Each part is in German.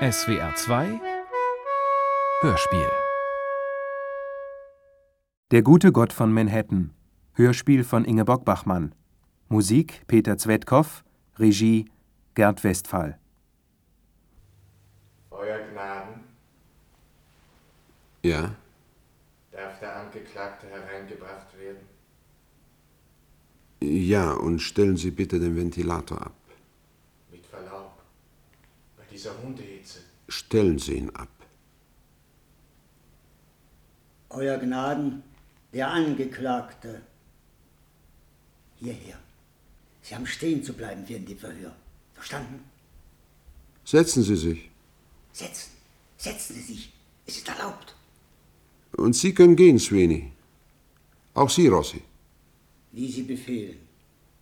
SWR 2 Hörspiel Der gute Gott von Manhattan. Hörspiel von Ingeborg Bachmann. Musik Peter Zwetkow. Regie Gerd Westphal. Euer Gnaden, Ja, darf der Angeklagte hereingebracht werden? ja, und stellen Sie bitte den Ventilator ab. Dieser Hundehitze. Stellen Sie ihn ab. Euer Gnaden, der Angeklagte. Hierher. Sie haben stehen zu bleiben während dem Verhör. Verstanden? Setzen Sie sich. Setzen. Setzen Sie sich. Es ist erlaubt. Und Sie können gehen, Sweeney. Auch Sie, Rossi. Wie Sie befehlen.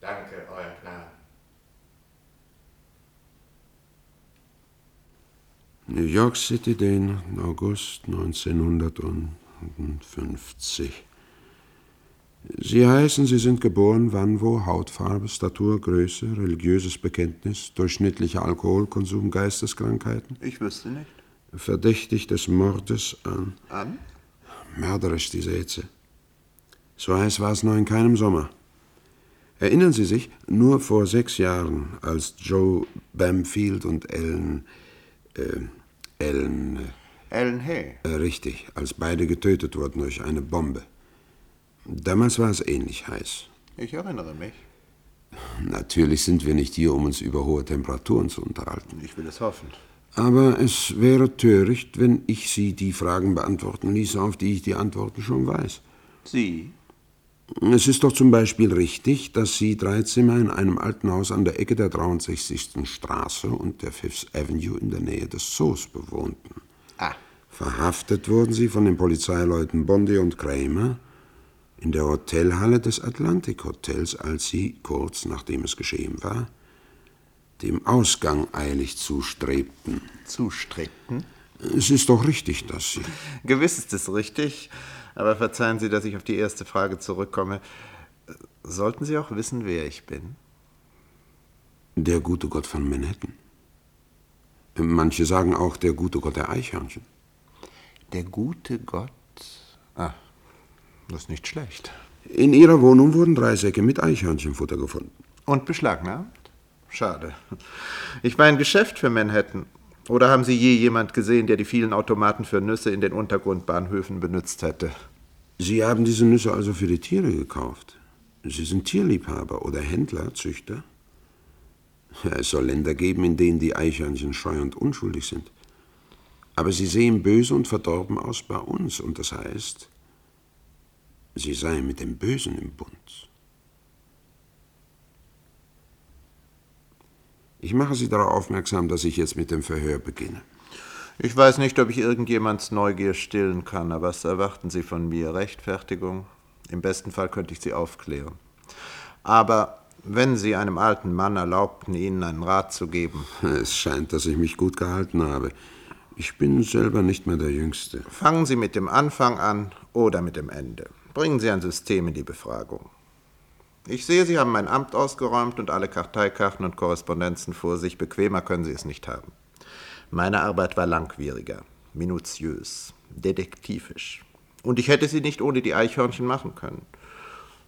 Danke, Euer Gnaden. New York City, den August 1950. Sie heißen, Sie sind geboren, wann, wo, Hautfarbe, Statur, Größe, religiöses Bekenntnis, durchschnittlicher Alkoholkonsum, Geisteskrankheiten, Ich wüsste nicht. verdächtig des Mordes an. An? Mörderisch, diese Hitze. So heiß war es noch in keinem Sommer. Erinnern Sie sich, nur vor sechs Jahren, als Joe Bamfield und Ellen, äh, Ellen, Ellen Hay. äh, richtig, als beide getötet wurden durch eine Bombe. Damals war es ähnlich heiß. Ich erinnere mich. Natürlich sind wir nicht hier, um uns über hohe Temperaturen zu unterhalten. Ich will es hoffen. Aber es wäre töricht, wenn ich Sie die Fragen beantworten ließe, auf die ich die Antworten schon weiß. Sie? Es ist doch zum Beispiel richtig, dass Sie drei Zimmer in einem alten Haus an der Ecke der 63. Straße und der Fifth Avenue in der Nähe des Zoos bewohnten. Ah. Verhaftet wurden Sie von den Polizeileuten Bondi und Kramer in der Hotelhalle des Atlantic Hotels, als Sie, kurz nachdem es geschehen war, dem Ausgang eilig zustrebten. Zustrebten? Es ist doch richtig, dass Sie. Gewiss ist es richtig, aber verzeihen Sie, dass ich auf die erste Frage zurückkomme. Sollten Sie auch wissen, wer ich bin? Der gute Gott von Manhattan. Manche sagen auch der gute Gott der Eichhörnchen. Der gute Gott? Ah, das ist nicht schlecht. In ihrer Wohnung wurden drei Säcke mit Eichhörnchenfutter gefunden. Und beschlagnahmt? Schade. Ich war ein Geschäft für Manhattan. Oder haben Sie je jemand gesehen, der die vielen Automaten für Nüsse in den Untergrundbahnhöfen benutzt hätte? Sie haben diese Nüsse also für die Tiere gekauft. Sie sind Tierliebhaber oder Händler, Züchter. Es soll Länder geben, in denen die Eichhörnchen scheu und unschuldig sind. Aber sie sehen böse und verdorben aus bei uns, und das heißt, sie seien mit dem Bösen im Bund. Ich mache Sie darauf aufmerksam, dass ich jetzt mit dem Verhör beginne. Ich weiß nicht, ob ich irgendjemands Neugier stillen kann, aber was erwarten Sie von mir? Rechtfertigung? Im besten Fall könnte ich Sie aufklären. Aber wenn Sie einem alten Mann erlaubten, Ihnen einen Rat zu geben, Es scheint, dass ich mich gut gehalten habe. Ich bin selber nicht mehr der Jüngste. fangen Sie mit dem Anfang an oder mit dem Ende. Bringen Sie ein System in die Befragung. Ich sehe, Sie haben mein Amt ausgeräumt und alle Karteikarten und Korrespondenzen vor sich. Bequemer können Sie es nicht haben. Meine Arbeit war langwieriger, minutiös, detektivisch. Und ich hätte sie nicht ohne die Eichhörnchen machen können.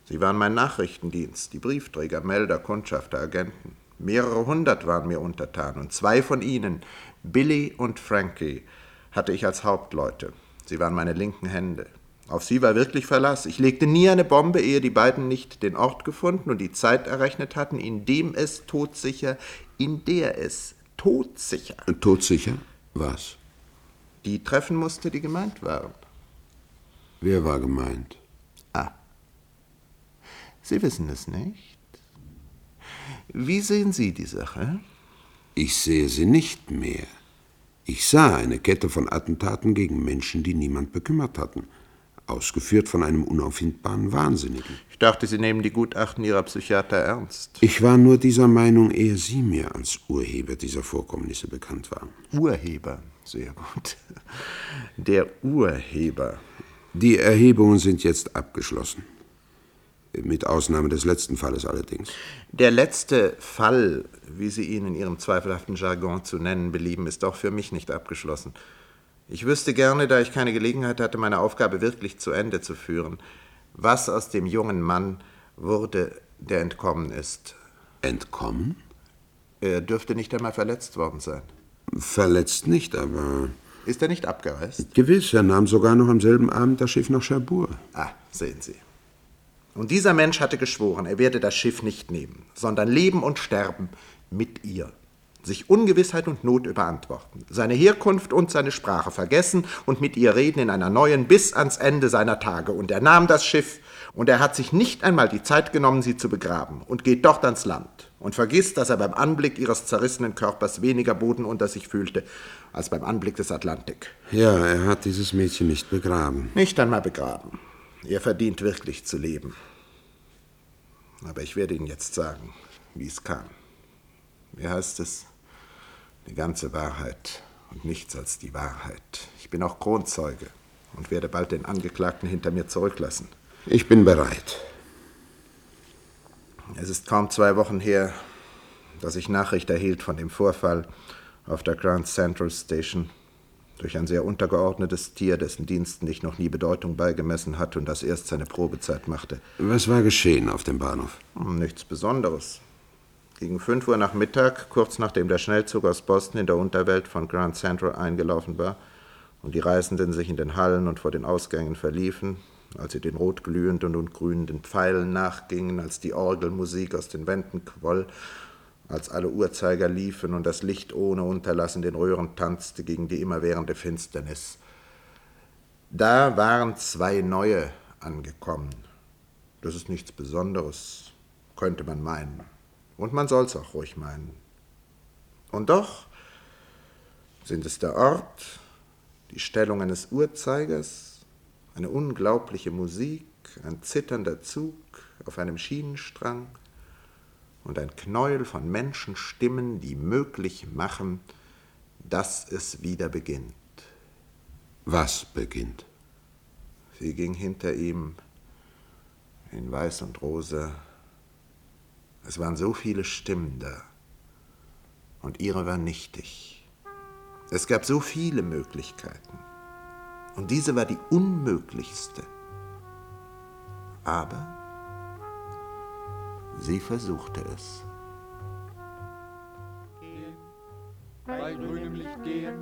Sie waren mein Nachrichtendienst, die Briefträger, Melder, Kundschafter, Agenten. Mehrere hundert waren mir untertan und zwei von ihnen, Billy und Frankie, hatte ich als Hauptleute. Sie waren meine linken Hände. Auf sie war wirklich Verlass. Ich legte nie eine Bombe, ehe die beiden nicht den Ort gefunden und die Zeit errechnet hatten, in dem es todsicher, in der es todsicher Todsicher? Was? die treffen musste, die gemeint waren. Wer war gemeint? Ah. Sie wissen es nicht? Wie sehen Sie die Sache? Ich sehe sie nicht mehr. Ich sah eine Kette von Attentaten gegen Menschen, die niemand bekümmert hatten. Ausgeführt von einem unauffindbaren Wahnsinnigen. Ich dachte, Sie nehmen die Gutachten Ihrer Psychiater ernst. Ich war nur dieser Meinung, ehe Sie mir als Urheber dieser Vorkommnisse bekannt waren. Urheber, sehr gut. Der Urheber. Die Erhebungen sind jetzt abgeschlossen. Mit Ausnahme des letzten Falles allerdings. Der letzte Fall, wie Sie ihn in Ihrem zweifelhaften Jargon zu nennen belieben, ist auch für mich nicht abgeschlossen. Ich wüsste gerne, da ich keine Gelegenheit hatte, meine Aufgabe wirklich zu Ende zu führen, was aus dem jungen Mann wurde, der entkommen ist. Entkommen? Er dürfte nicht einmal verletzt worden sein. Verletzt nicht, aber. Ist er nicht abgereist? Gewiss, er nahm sogar noch am selben Abend das Schiff nach Cherbourg. Ah, sehen Sie. Und dieser Mensch hatte geschworen, er werde das Schiff nicht nehmen, sondern leben und sterben mit ihr. Sich Ungewissheit und Not überantworten, seine Herkunft und seine Sprache vergessen und mit ihr reden in einer neuen bis ans Ende seiner Tage. Und er nahm das Schiff und er hat sich nicht einmal die Zeit genommen, sie zu begraben und geht dort ans Land und vergisst, dass er beim Anblick ihres zerrissenen Körpers weniger Boden unter sich fühlte als beim Anblick des Atlantik. Ja, er hat dieses Mädchen nicht begraben. Nicht einmal begraben. Er verdient wirklich zu leben. Aber ich werde Ihnen jetzt sagen, wie es kam. Wie heißt es? Die ganze Wahrheit und nichts als die Wahrheit. Ich bin auch Kronzeuge und werde bald den Angeklagten hinter mir zurücklassen. Ich bin bereit. Es ist kaum zwei Wochen her, dass ich Nachricht erhielt von dem Vorfall auf der Grand Central Station durch ein sehr untergeordnetes Tier, dessen Diensten ich noch nie Bedeutung beigemessen hatte und das erst seine Probezeit machte. Was war geschehen auf dem Bahnhof? Nichts Besonderes. Gegen 5 Uhr nach Mittag, kurz nachdem der Schnellzug aus Boston in der Unterwelt von Grand Central eingelaufen war und die Reisenden sich in den Hallen und vor den Ausgängen verliefen, als sie den rotglühenden und grünenden Pfeilen nachgingen, als die Orgelmusik aus den Wänden quoll, als alle Uhrzeiger liefen und das Licht ohne Unterlassen den Röhren tanzte gegen die immerwährende Finsternis. Da waren zwei neue angekommen. Das ist nichts Besonderes, könnte man meinen. Und man soll's auch ruhig meinen. Und doch sind es der Ort, die Stellung eines Uhrzeigers, eine unglaubliche Musik, ein zitternder Zug auf einem Schienenstrang und ein Knäuel von Menschenstimmen, die möglich machen, dass es wieder beginnt. Was beginnt? Sie ging hinter ihm in Weiß und Rosa. Es waren so viele Stimmen da. Und ihre war nichtig. Es gab so viele Möglichkeiten. Und diese war die unmöglichste. Aber sie versuchte es. bei grünem Licht gehen,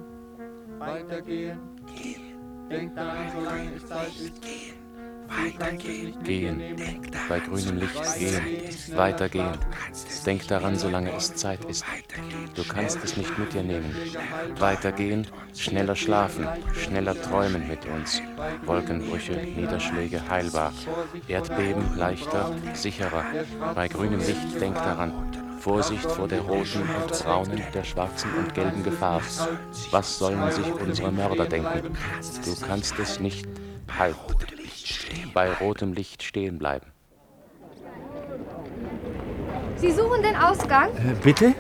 weitergehen. Denk daran, solange es Zeit ist. Weitergehen. Gehen, bei grünem Licht gehen, weitergehen. Denk daran, solange es Zeit ist. Du kannst es nicht mit dir nehmen. Weitergehen, schneller schlafen, schneller träumen mit uns. Wolkenbrüche, Niederschläge heilbar. Erdbeben leichter, sicherer. Bei grünem Licht denk daran. Vorsicht vor der roten und braunen, der schwarzen und gelben Gefahr. Was sollen sich unsere Mörder denken? Du kannst es nicht halten. Bei rotem Licht stehen bleiben. Sie suchen den Ausgang? Bitte?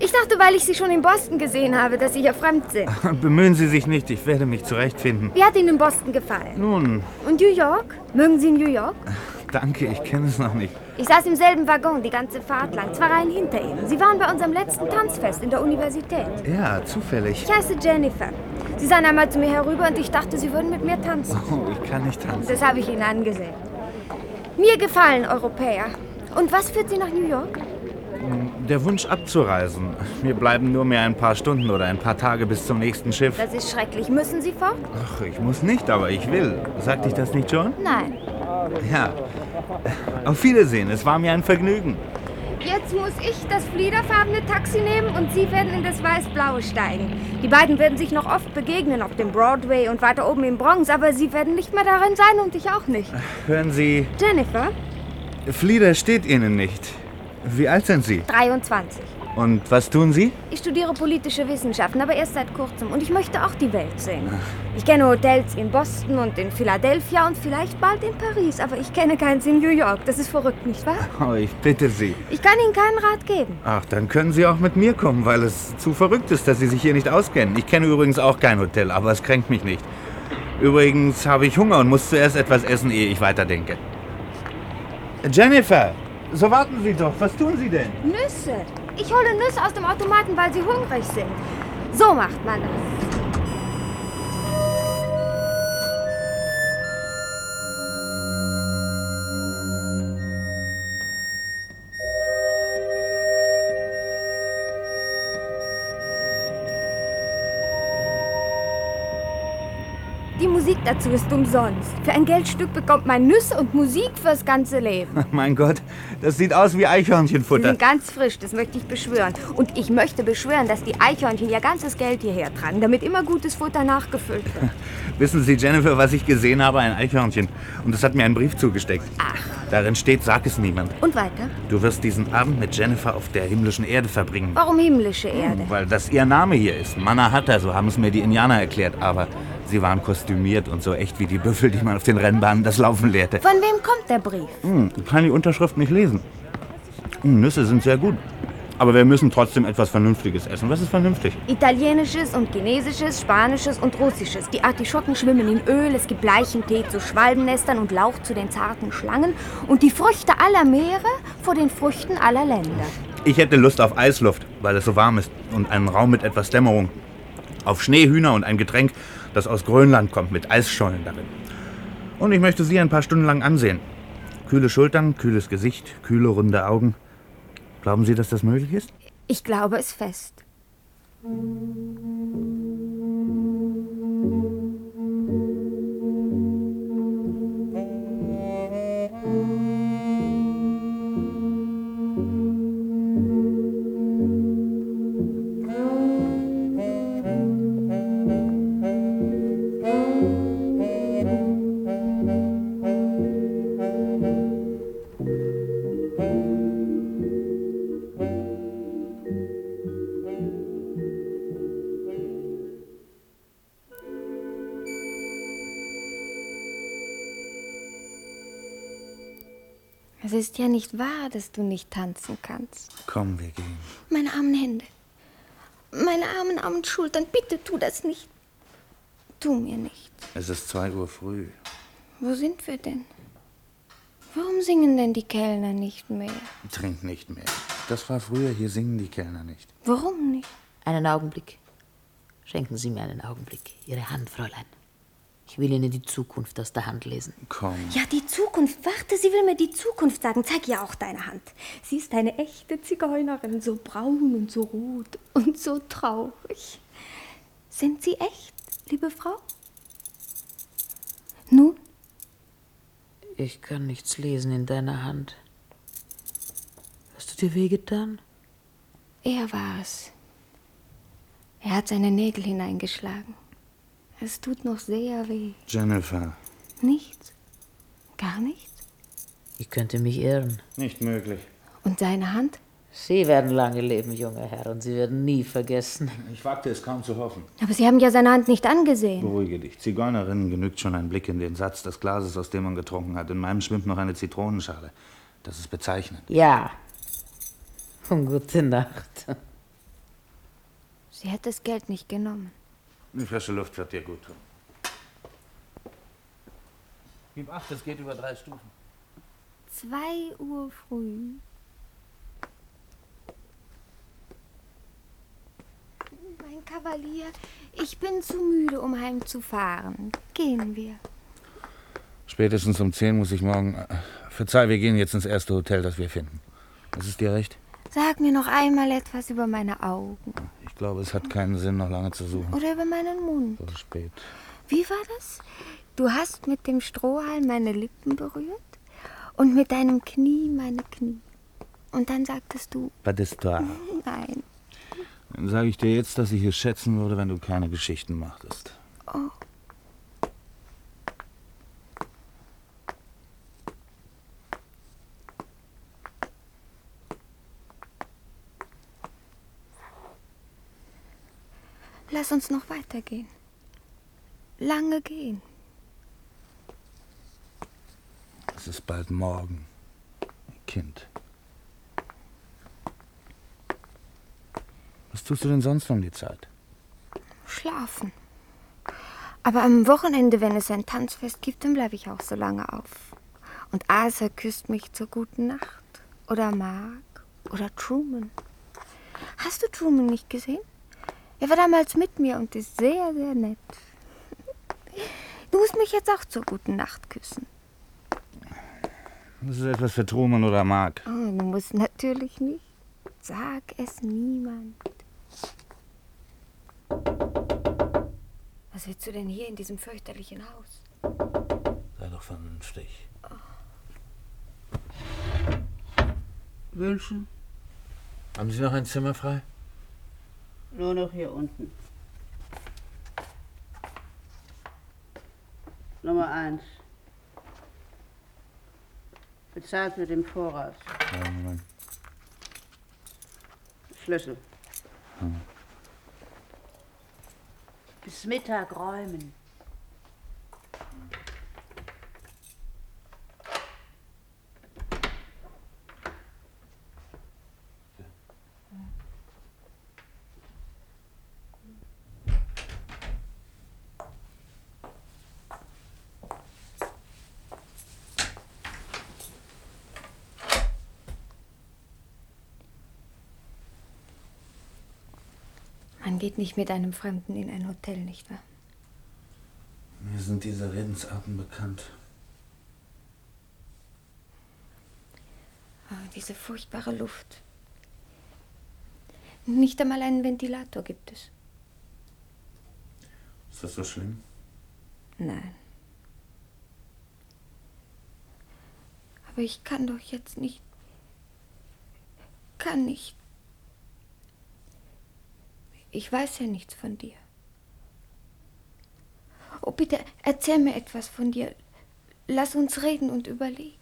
Ich dachte, weil ich Sie schon in Boston gesehen habe, dass Sie hier fremd sind. Bemühen Sie sich nicht, ich werde mich zurechtfinden. Wie hat Ihnen in Boston gefallen? Nun, Und New York? Mögen Sie New York? danke, ich kenne es noch nicht. Ich saß im selben Waggon die ganze Fahrt lang, zwei Reihen hinter Ihnen. Sie waren bei unserem letzten Tanzfest in der Universität. Ja, zufällig. Ich heiße Jennifer. Sie sahen einmal zu mir herüber und ich dachte, Sie würden mit mir tanzen. Oh, ich kann nicht tanzen. Das habe ich Ihnen angesehen. Mir gefallen Europäer. Und was führt Sie nach New York? Der Wunsch abzureisen. Mir bleiben nur mehr ein paar Stunden oder ein paar Tage bis zum nächsten Schiff. Das ist schrecklich. Müssen Sie fort? Ach, ich muss nicht, aber ich will. Sagte ich das nicht schon? Nein. Ja. Auf Wiedersehen, es war mir ein Vergnügen. Jetzt muss ich das fliederfarbene Taxi nehmen und Sie werden in das weiß-blaue steigen. Die beiden werden sich noch oft begegnen auf dem Broadway und weiter oben im Bronx, aber Sie werden nicht mehr darin sein und ich auch nicht. Hören Sie, Jennifer, Flieder steht Ihnen nicht. Wie alt sind Sie? 23. Und was tun Sie? Ich studiere politische Wissenschaften, aber erst seit kurzem und ich möchte auch die Welt sehen. Ich kenne Hotels in Boston und in Philadelphia und vielleicht bald in Paris, aber ich kenne keins in New York. Das ist verrückt, nicht wahr? Oh, ich bitte Sie. Ich kann Ihnen keinen Rat geben. Ach, dann können Sie auch mit mir kommen, weil es zu verrückt ist, dass Sie sich hier nicht auskennen. Ich kenne übrigens auch kein Hotel, aber es kränkt mich nicht. Übrigens habe ich Hunger und muss zuerst etwas essen, ehe ich weiterdenke. Jennifer, so warten Sie doch. Was tun Sie denn? Nüsse. Ich hole Nüsse aus dem Automaten, weil sie hungrig sind. So macht man das. Dazu ist umsonst. Für ein Geldstück bekommt man Nüsse und Musik fürs ganze Leben. Mein Gott, das sieht aus wie Sie Eichhörnchenfutter. sind ganz frisch, das möchte ich beschwören. Und ich möchte beschwören, dass die Eichhörnchen ihr ganzes Geld hierher tragen, damit immer gutes Futter nachgefüllt wird. Wissen Sie, Jennifer, was ich gesehen habe? Ein Eichhörnchen. Und es hat mir einen Brief zugesteckt. Ach. Darin steht, sag es niemand. Und weiter? Du wirst diesen Abend mit Jennifer auf der himmlischen Erde verbringen. Warum himmlische Erde? Weil das ihr Name hier ist. Mannahatta, so haben es mir die Indianer erklärt. Aber sie waren kostümiert und so echt wie die Büffel, die man auf den Rennbahnen das Laufen lehrte. Von wem kommt der Brief? Hm, ich kann die Unterschrift nicht lesen. Hm, Nüsse sind sehr gut. Aber wir müssen trotzdem etwas Vernünftiges essen. Was ist vernünftig? Italienisches und chinesisches, spanisches und russisches. Die Artischocken schwimmen in Öl, es gibt Leichentee zu Schwalbennestern und Lauch zu den zarten Schlangen und die Früchte aller Meere vor den Früchten aller Länder. Ich hätte Lust auf Eisluft, weil es so warm ist. Und einen Raum mit etwas Dämmerung. Auf Schneehühner und ein Getränk, das aus Grönland kommt, mit Eisschollen darin. Und ich möchte Sie ein paar Stunden lang ansehen. Kühle Schultern, kühles Gesicht, kühle runde Augen. Glauben Sie, dass das möglich ist? Ich glaube es fest. Ist ja nicht wahr, dass du nicht tanzen kannst. Komm, wir gehen. Meine armen Hände. Meine armen, armen Schultern. Bitte tu das nicht. Tu mir nicht. Es ist zwei Uhr früh. Wo sind wir denn? Warum singen denn die Kellner nicht mehr? Trink nicht mehr. Das war früher, hier singen die Kellner nicht. Warum nicht? Einen Augenblick. Schenken Sie mir einen Augenblick. Ihre Hand, Fräulein. Ich will Ihnen die Zukunft aus der Hand lesen. Komm. Ja, die Zukunft. Warte, sie will mir die Zukunft sagen. Zeig ihr auch deine Hand. Sie ist eine echte Zigeunerin, so braun und so rot und so traurig. Sind sie echt, liebe Frau? Nun, Ich kann nichts lesen in deiner Hand. Hast du dir wehgetan? er war es. Er hat seine Nägel hineingeschlagen. Es tut noch sehr weh. Jennifer. Nichts? Gar nichts? Ich könnte mich irren. Nicht möglich. Und seine Hand? Sie werden lange leben, junger Herr, und Sie werden nie vergessen. Ich wagte es kaum zu hoffen. Aber Sie haben ja seine Hand nicht angesehen. Beruhige dich. Zigeunerinnen genügt schon ein Blick in den Satz des Glases, aus dem man getrunken hat. In meinem schwimmt noch eine Zitronenschale. Das ist bezeichnend. Ja. Und gute Nacht. Sie hat das Geld nicht genommen. Die frische Luft wird dir gut tun. Gib acht, es geht über drei Stufen. Zwei Uhr früh. Mein Kavalier, ich bin zu müde, um heimzufahren. Gehen wir. Spätestens um zehn muss ich morgen. äh, Verzeih, wir gehen jetzt ins erste Hotel, das wir finden. Das ist dir recht? Sag mir noch einmal etwas über meine Augen Ich glaube, es hat keinen Sinn, noch lange zu suchen. oder über meinen Mund. So spät. Wie war das? Du hast mit dem Strohhalm meine Lippen berührt und mit deinem Knie meine Knie. Und dann sagtest du, d'histoire. nein. Dann sage ich dir jetzt, dass ich es schätzen würde, wenn du keine Geschichten machtest. Oh. Lass uns noch weitergehen. Lange gehen. Es ist bald morgen. Kind. Was tust du denn sonst um die Zeit? Schlafen. Aber am Wochenende, wenn es ein Tanzfest gibt, dann bleibe ich auch so lange auf. Und Arthur küsst mich zur guten Nacht. Oder Mark. Oder Truman. Hast du Truman nicht gesehen? Er war damals mit mir und ist sehr, sehr nett. Du musst mich jetzt auch zur guten Nacht küssen. Das ist etwas für Truman oder Mark. Oh, du musst natürlich nicht. Sag es niemand. Was willst du denn hier in diesem fürchterlichen Haus? Sei doch vernünftig. Wünschen? Haben Sie noch ein Zimmer frei? Nur noch hier unten. Nummer eins. Bezahlt mit dem Voraus. Ja, Moment. Schlüssel. Hm. Bis Mittag räumen. Man geht nicht mit einem Fremden in ein Hotel, nicht wahr? Mir sind diese Redensarten bekannt. Oh, diese furchtbare Luft. Nicht einmal einen Ventilator gibt es. Ist das so schlimm? Nein. Aber ich kann doch jetzt nicht. Kann nicht. Ich weiß ja nichts von dir. Oh, bitte, erzähl mir etwas von dir. Lass uns reden und überlegen.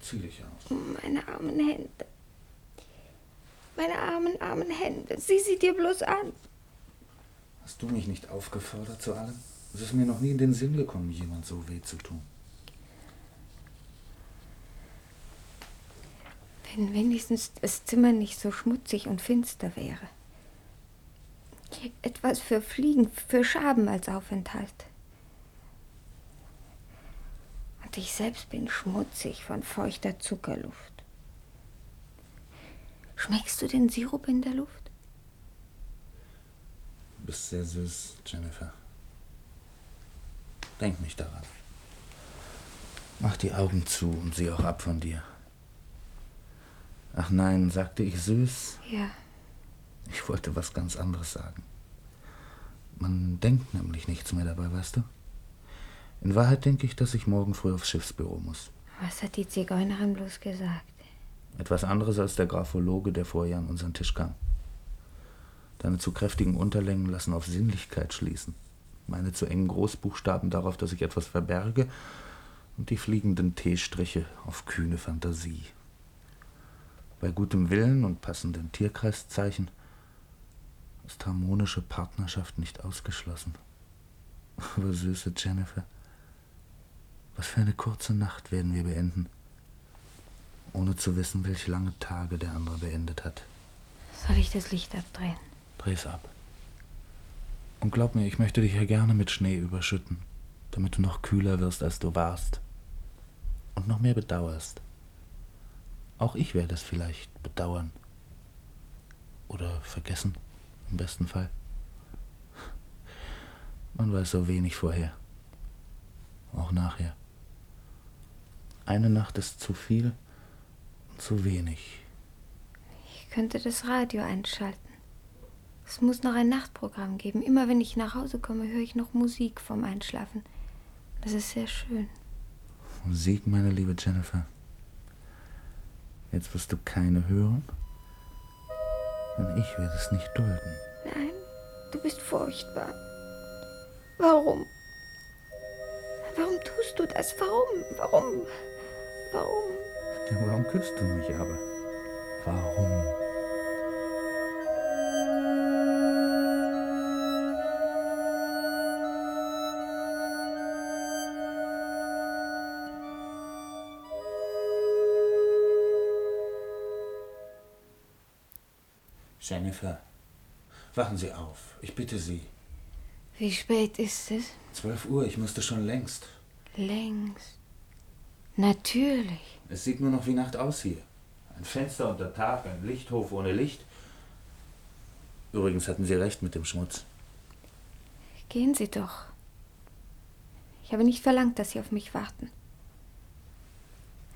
Zieh dich aus. Meine armen Hände. Meine armen, armen Hände. Sieh sie dir bloß an. Hast du mich nicht aufgefordert zu allem? Es ist mir noch nie in den Sinn gekommen, jemand so weh zu tun. Wenn wenigstens das Zimmer nicht so schmutzig und finster wäre. Etwas für Fliegen, für Schaben als Aufenthalt. Und ich selbst bin schmutzig von feuchter Zuckerluft. Schmeckst du den Sirup in der Luft? Du bist sehr süß, Jennifer. Denk nicht daran. Mach die Augen zu und sieh auch ab von dir. Ach nein, sagte ich süß? Ja. Ich wollte was ganz anderes sagen. Man denkt nämlich nichts mehr dabei, weißt du? In Wahrheit denke ich, dass ich morgen früh aufs Schiffsbüro muss. Was hat die Zigeunerin bloß gesagt? Etwas anderes als der Graphologe, der vorher an unseren Tisch kam. Deine zu kräftigen Unterlängen lassen auf Sinnlichkeit schließen. Meine zu engen Großbuchstaben darauf, dass ich etwas verberge. Und die fliegenden T-Striche auf kühne Fantasie. Bei gutem Willen und passenden Tierkreiszeichen ist harmonische Partnerschaft nicht ausgeschlossen. Aber süße Jennifer, was für eine kurze Nacht werden wir beenden, ohne zu wissen, welche lange Tage der andere beendet hat. Soll ich das Licht abdrehen? Dreh's ab. Und glaub mir, ich möchte dich ja gerne mit Schnee überschütten, damit du noch kühler wirst, als du warst. Und noch mehr bedauerst. Auch ich werde es vielleicht bedauern. Oder vergessen, im besten Fall. Man weiß so wenig vorher. Auch nachher. Eine Nacht ist zu viel und zu wenig. Ich könnte das Radio einschalten. Es muss noch ein Nachtprogramm geben. Immer wenn ich nach Hause komme, höre ich noch Musik vom Einschlafen. Das ist sehr schön. Musik, meine liebe Jennifer. Jetzt wirst du keine hören. Denn ich werde es nicht dulden. Nein, du bist furchtbar. Warum? Warum tust du das? Warum? Warum? Warum? Ja, warum küsst du mich aber? Warum? Jennifer, wachen Sie auf. Ich bitte Sie. Wie spät ist es? 12 Uhr, ich musste schon längst. Längst. Natürlich. Es sieht nur noch wie Nacht aus hier. Ein Fenster unter Tag, ein Lichthof ohne Licht. Übrigens hatten Sie recht mit dem Schmutz. Gehen Sie doch. Ich habe nicht verlangt, dass Sie auf mich warten.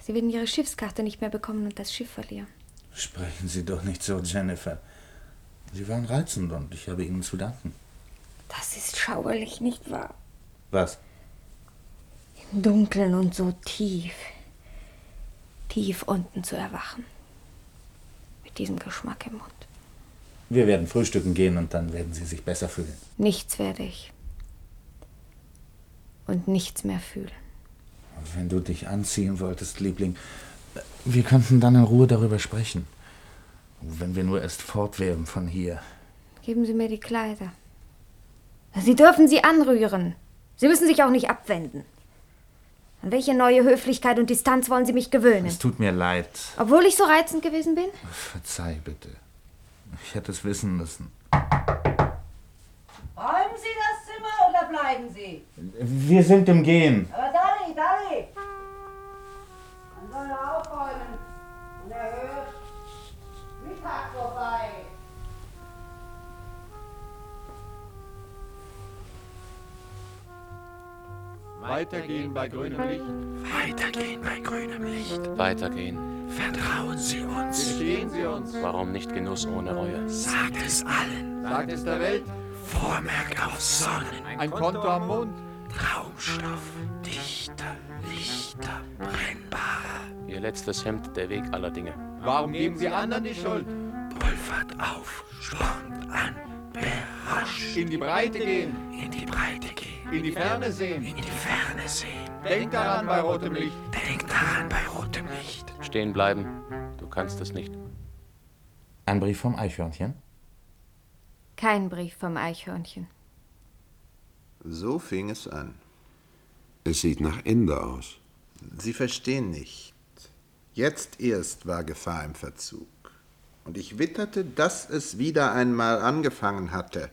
Sie werden Ihre Schiffskarte nicht mehr bekommen und das Schiff verlieren. Sprechen Sie doch nicht so, Jennifer. Sie waren reizend und ich habe Ihnen zu danken. Das ist schauerlich, nicht wahr? Was? Im Dunkeln und so tief, tief unten zu erwachen. Mit diesem Geschmack im Mund. Wir werden frühstücken gehen und dann werden Sie sich besser fühlen. Nichts werde ich. Und nichts mehr fühlen. Wenn du dich anziehen wolltest, Liebling, wir könnten dann in Ruhe darüber sprechen. Wenn wir nur erst fort wären von hier. Geben Sie mir die Kleider. Sie dürfen sie anrühren. Sie müssen sich auch nicht abwenden. An welche neue Höflichkeit und Distanz wollen Sie mich gewöhnen? Es tut mir leid. Obwohl ich so reizend gewesen bin? Verzeih bitte. Ich hätte es wissen müssen. Räumen Sie das Zimmer oder bleiben Sie? Wir sind im Gehen. Aber Weitergehen bei grünem Licht. Weitergehen bei grünem Licht. Weitergehen. Vertrauen Sie uns. Gestehen Sie uns. Warum nicht Genuss ohne Reue? Sagt es allen. Sagt es der Welt. Vormerk auf Sonnen. Ein Konto am Mond. Traumstoff, Dichter, Lichter, brennbare. Ihr letztes Hemd, der Weg aller Dinge. Warum geben Sie anderen die Schuld? Pulvert auf, spornt an, berauscht. In die Breite gehen. In die Breite gehen. In die Ferne sehen. In die Ferne sehen. Denk daran bei rotem Licht. Denk daran bei rotem Licht. Stehen bleiben. Du kannst es nicht. Ein Brief vom Eichhörnchen? Kein Brief vom Eichhörnchen. So fing es an. Es sieht nach Ende aus. Sie verstehen nicht. Jetzt erst war Gefahr im Verzug. Und ich witterte, dass es wieder einmal angefangen hatte.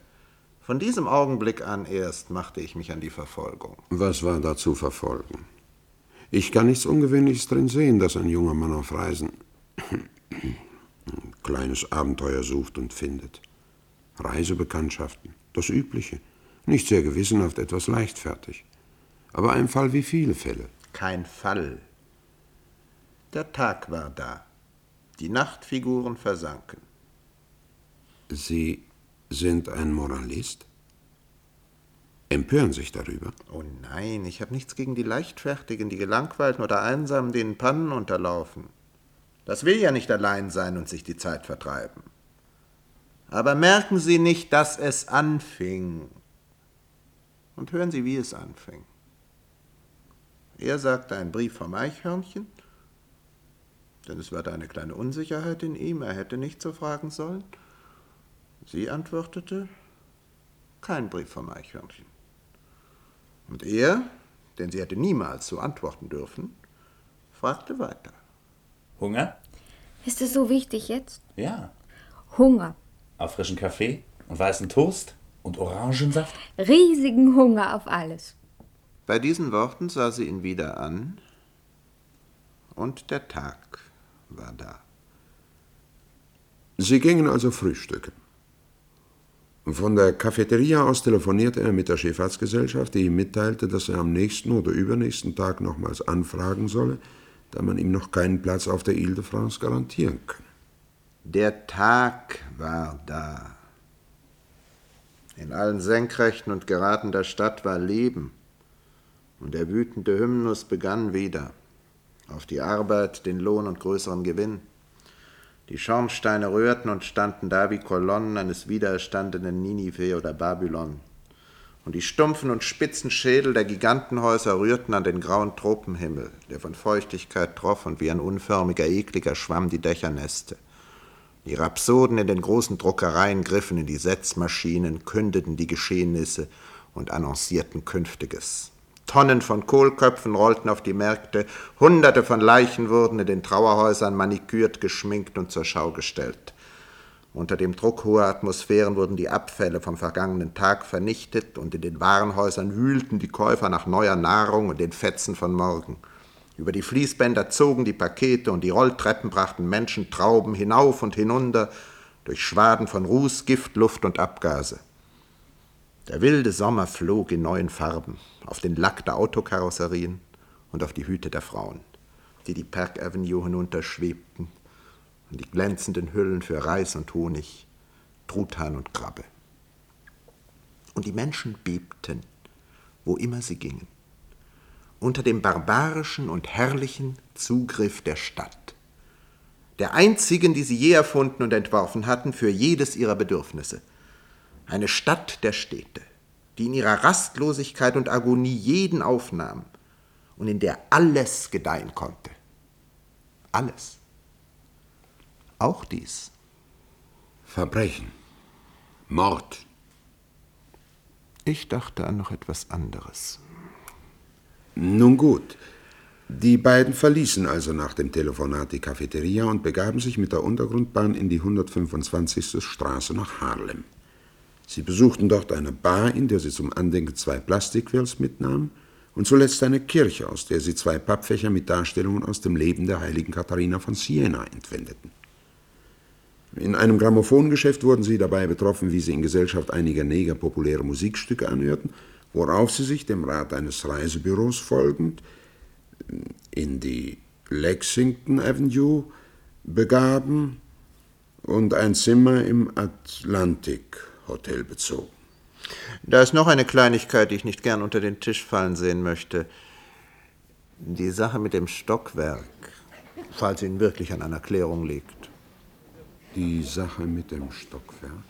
Von diesem Augenblick an erst machte ich mich an die Verfolgung. Was war da zu verfolgen? Ich kann nichts Ungewöhnliches drin sehen, dass ein junger Mann auf Reisen ein kleines Abenteuer sucht und findet. Reisebekanntschaften, das Übliche. Nicht sehr gewissenhaft, etwas leichtfertig. Aber ein Fall wie viele Fälle. Kein Fall. Der Tag war da. Die Nachtfiguren versanken. Sie sind ein Moralist? Empören sich darüber? Oh nein, ich habe nichts gegen die Leichtfertigen, die Gelangweilten oder Einsamen, denen Pannen unterlaufen. Das will ja nicht allein sein und sich die Zeit vertreiben. Aber merken Sie nicht, dass es anfing. Und hören Sie, wie es anfing. Er sagte ein Brief vom Eichhörnchen, denn es war da eine kleine Unsicherheit in ihm, er hätte nicht so fragen sollen. Sie antwortete, kein Brief vom Eichhörnchen. Und er, denn sie hätte niemals so antworten dürfen, fragte weiter. Hunger? Ist es so wichtig jetzt? Ja. Hunger. Auf frischen Kaffee und weißen Toast und Orangensaft? Riesigen Hunger auf alles. Bei diesen Worten sah sie ihn wieder an und der Tag war da. Sie gingen also frühstücken. Von der Cafeteria aus telefonierte er mit der Schifffahrtsgesellschaft, die ihm mitteilte, dass er am nächsten oder übernächsten Tag nochmals anfragen solle, da man ihm noch keinen Platz auf der Ile de France garantieren könne. Der Tag war da. In allen Senkrechten und Geraden der Stadt war Leben, und der wütende Hymnus begann wieder. Auf die Arbeit, den Lohn und größeren Gewinn. Die Schornsteine rührten und standen da wie Kolonnen eines wiedererstandenen Ninive oder Babylon. Und die stumpfen und spitzen Schädel der Gigantenhäuser rührten an den grauen Tropenhimmel, der von Feuchtigkeit troff und wie ein unförmiger, ekliger Schwamm die Dächer nässte. Die Rhapsoden in den großen Druckereien griffen in die Setzmaschinen, kündeten die Geschehnisse und annoncierten Künftiges. Tonnen von Kohlköpfen rollten auf die Märkte, Hunderte von Leichen wurden in den Trauerhäusern manikürt, geschminkt und zur Schau gestellt. Unter dem Druck hoher Atmosphären wurden die Abfälle vom vergangenen Tag vernichtet und in den Warenhäusern wühlten die Käufer nach neuer Nahrung und den Fetzen von morgen. Über die Fließbänder zogen die Pakete und die Rolltreppen brachten Menschen Trauben hinauf und hinunter durch Schwaden von Ruß, Gift, Luft und Abgase. Der wilde Sommer flog in neuen Farben auf den Lack der Autokarosserien und auf die Hüte der Frauen, die die Park Avenue hinunterschwebten und die glänzenden Hüllen für Reis und Honig, Truthahn und Krabbe. Und die Menschen bebten, wo immer sie gingen, unter dem barbarischen und herrlichen Zugriff der Stadt, der einzigen, die sie je erfunden und entworfen hatten für jedes ihrer Bedürfnisse. Eine Stadt der Städte, die in ihrer Rastlosigkeit und Agonie jeden aufnahm und in der alles gedeihen konnte. Alles. Auch dies. Verbrechen. Mord. Ich dachte an noch etwas anderes. Nun gut. Die beiden verließen also nach dem Telefonat die Cafeteria und begaben sich mit der Untergrundbahn in die 125. Straße nach Harlem. Sie besuchten dort eine Bar, in der sie zum Andenken zwei Plastikquills mitnahmen und zuletzt eine Kirche, aus der sie zwei Pappfächer mit Darstellungen aus dem Leben der heiligen Katharina von Siena entwendeten. In einem Grammophongeschäft wurden sie dabei betroffen, wie sie in Gesellschaft einiger Neger populäre Musikstücke anhörten, worauf sie sich dem Rat eines Reisebüros folgend in die Lexington Avenue begaben und ein Zimmer im Atlantic Hotel bezogen. Da ist noch eine Kleinigkeit, die ich nicht gern unter den Tisch fallen sehen möchte. Die Sache mit dem Stockwerk, falls Ihnen wirklich an einer Klärung liegt. Die Sache mit dem Stockwerk?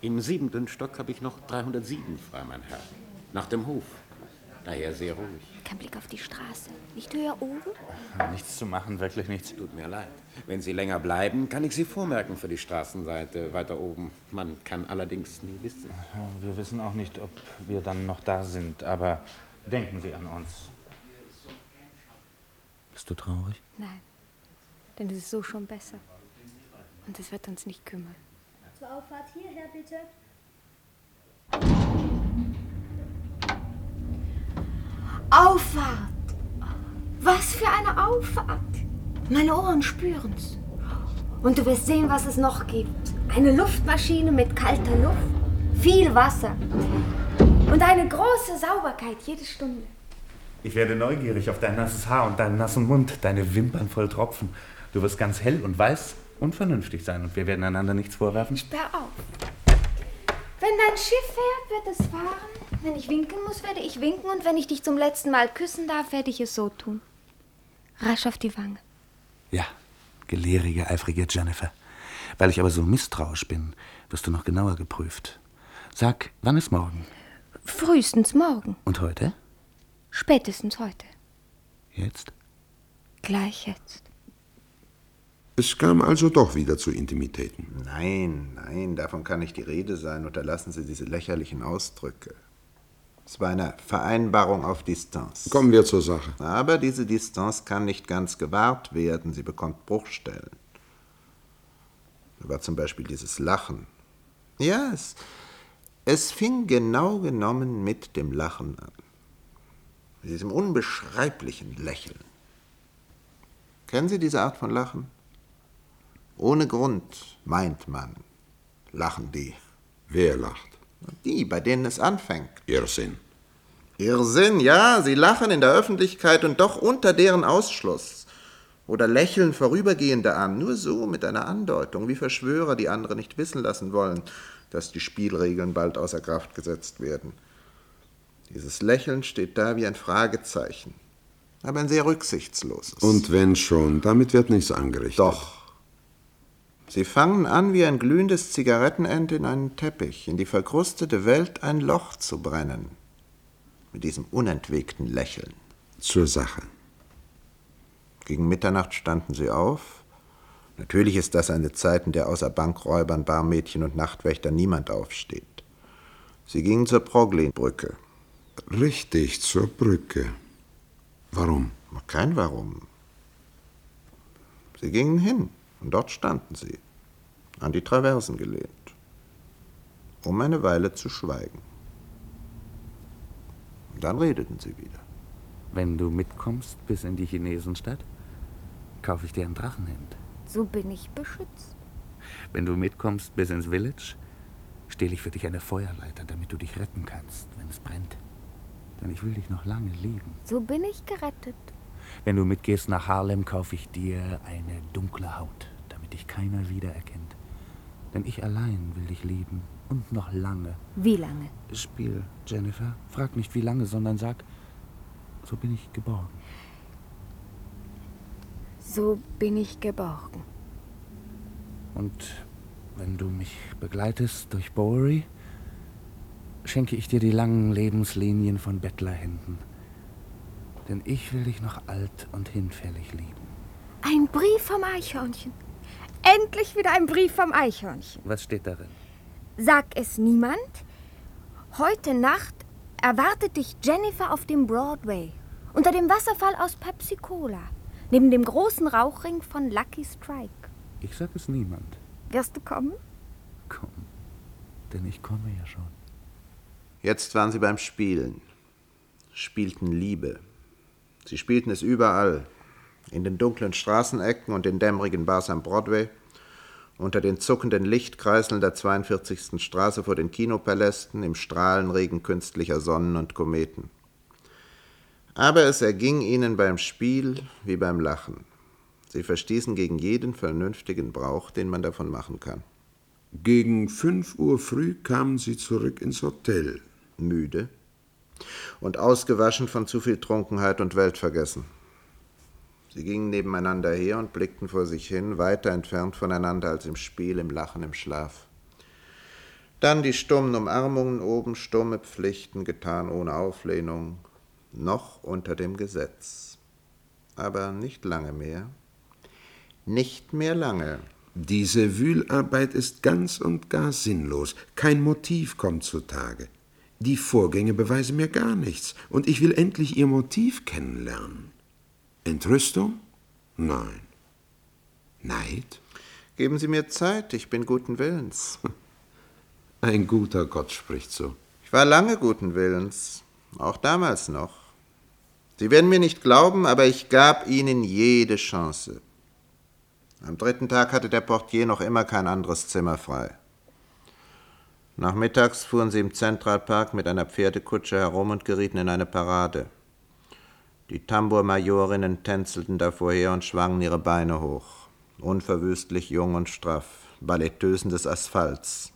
Im siebenten Stock habe ich noch 307 frei, mein Herr. Nach dem Hof. Daher sehr ruhig. Kein Blick auf die Straße. Nicht höher oben? Nichts zu machen, wirklich nichts. Tut mir leid. Wenn Sie länger bleiben, kann ich Sie vormerken für die Straßenseite weiter oben. Man kann allerdings nie wissen. Wir wissen auch nicht, ob wir dann noch da sind, aber denken Sie an uns. Bist du traurig? Nein. Denn es ist so schon besser. Und es wird uns nicht kümmern. Zur Auffahrt hierher, bitte. Auffahrt! Was für eine Auffahrt! Meine Ohren spüren's. Und du wirst sehen, was es noch gibt. Eine Luftmaschine mit kalter Luft, viel Wasser und eine große Sauberkeit jede Stunde. Ich werde neugierig auf dein nasses Haar und deinen nassen Mund, deine Wimpern voll Tropfen. Du wirst ganz hell und weiß und vernünftig sein und wir werden einander nichts vorwerfen. Sperr auf. Wenn dein Schiff fährt, wird es fahren. Wenn ich winken muss, werde ich winken. Und wenn ich dich zum letzten Mal küssen darf, werde ich es so tun. Rasch auf die Wange. Ja, gelehrige, eifrige Jennifer. Weil ich aber so misstrauisch bin, wirst du noch genauer geprüft. Sag, wann ist morgen? Frühestens morgen. Und heute? Spätestens heute. Jetzt? Gleich jetzt. Es kam also doch wieder zu Intimitäten. Nein, nein, davon kann nicht die Rede sein. Unterlassen Sie diese lächerlichen Ausdrücke. Es war eine Vereinbarung auf Distanz. Kommen wir zur Sache. Aber diese Distanz kann nicht ganz gewahrt werden. Sie bekommt Bruchstellen. Da war zum Beispiel dieses Lachen. Ja, es, es fing genau genommen mit dem Lachen an. Mit diesem unbeschreiblichen Lächeln. Kennen Sie diese Art von Lachen? Ohne Grund, meint man, lachen die. Wer lacht? Die, bei denen es anfängt. Irrsinn. Irrsinn, ja, sie lachen in der Öffentlichkeit und doch unter deren Ausschluss. Oder lächeln Vorübergehende an, nur so mit einer Andeutung, wie Verschwörer, die andere nicht wissen lassen wollen, dass die Spielregeln bald außer Kraft gesetzt werden. Dieses Lächeln steht da wie ein Fragezeichen, aber ein sehr rücksichtsloses. Und wenn schon, damit wird nichts angerichtet. Doch. Sie fangen an, wie ein glühendes Zigarettenende in einen Teppich, in die verkrustete Welt ein Loch zu brennen. Mit diesem unentwegten Lächeln. Zur Sache. Gegen Mitternacht standen sie auf. Natürlich ist das eine Zeit, in der außer Bankräubern, Barmädchen und Nachtwächter niemand aufsteht. Sie gingen zur Proglin-Brücke. Richtig, zur Brücke. Warum? Kein Warum. Sie gingen hin dort standen sie. an die Traversen gelehnt, um eine Weile zu schweigen. Dann redeten sie wieder. Wenn du mitkommst bis in die Chinesenstadt, kaufe ich dir ein Drachenhemd. So bin ich beschützt. Wenn du mitkommst bis ins Village, stehle ich für dich eine Feuerleiter, damit du dich retten kannst, wenn es brennt. Denn ich will dich noch lange lieben. So bin ich gerettet. Wenn du mitgehst nach Harlem, kaufe ich dir eine dunkle Haut, damit dich keiner wiedererkennt. Denn ich allein will dich lieben und noch lange. Wie lange? Spiel, Jennifer. Frag nicht wie lange, sondern sag, so bin ich geborgen. So bin ich geborgen. Und wenn du mich begleitest durch Bowery, schenke ich dir die langen Lebenslinien von Bettlerhänden. Denn ich will dich noch alt und hinfällig lieben. Ein Brief vom Eichhörnchen. Endlich wieder ein Brief vom Eichhörnchen. Was steht darin? Sag es niemand. Heute Nacht erwartet dich Jennifer auf dem Broadway. Unter dem Wasserfall aus Pepsi Cola. Neben dem großen Rauchring von Lucky Strike. Ich sag es niemand. Wirst du kommen? Komm, denn ich komme ja schon. Jetzt waren sie beim Spielen. Spielten Liebe. Sie spielten es überall. In den dunklen Straßenecken und den dämmerigen Bars am Broadway, unter den zuckenden Lichtkreiseln der 42. Straße vor den Kinopalästen, im Strahlenregen künstlicher Sonnen und Kometen. Aber es erging ihnen beim Spiel wie beim Lachen. Sie verstießen gegen jeden vernünftigen Brauch, den man davon machen kann. Gegen fünf Uhr früh kamen sie zurück ins Hotel. Müde und ausgewaschen von zu viel Trunkenheit und Weltvergessen. Sie gingen nebeneinander her und blickten vor sich hin, weiter entfernt voneinander als im Spiel, im Lachen, im Schlaf. Dann die stummen Umarmungen oben, stumme Pflichten, getan ohne Auflehnung, noch unter dem Gesetz. Aber nicht lange mehr. Nicht mehr lange. Diese Wühlarbeit ist ganz und gar sinnlos. Kein Motiv kommt zutage. Die Vorgänge beweisen mir gar nichts, und ich will endlich ihr Motiv kennenlernen. Entrüstung? Nein. Neid? Geben Sie mir Zeit, ich bin guten Willens. Ein guter Gott spricht so. Ich war lange guten Willens, auch damals noch. Sie werden mir nicht glauben, aber ich gab Ihnen jede Chance. Am dritten Tag hatte der Portier noch immer kein anderes Zimmer frei. Nachmittags fuhren sie im Zentralpark mit einer Pferdekutsche herum und gerieten in eine Parade. Die Tambourmajorinnen tänzelten davor her und schwangen ihre Beine hoch, unverwüstlich jung und straff, Balletteusen des Asphalts,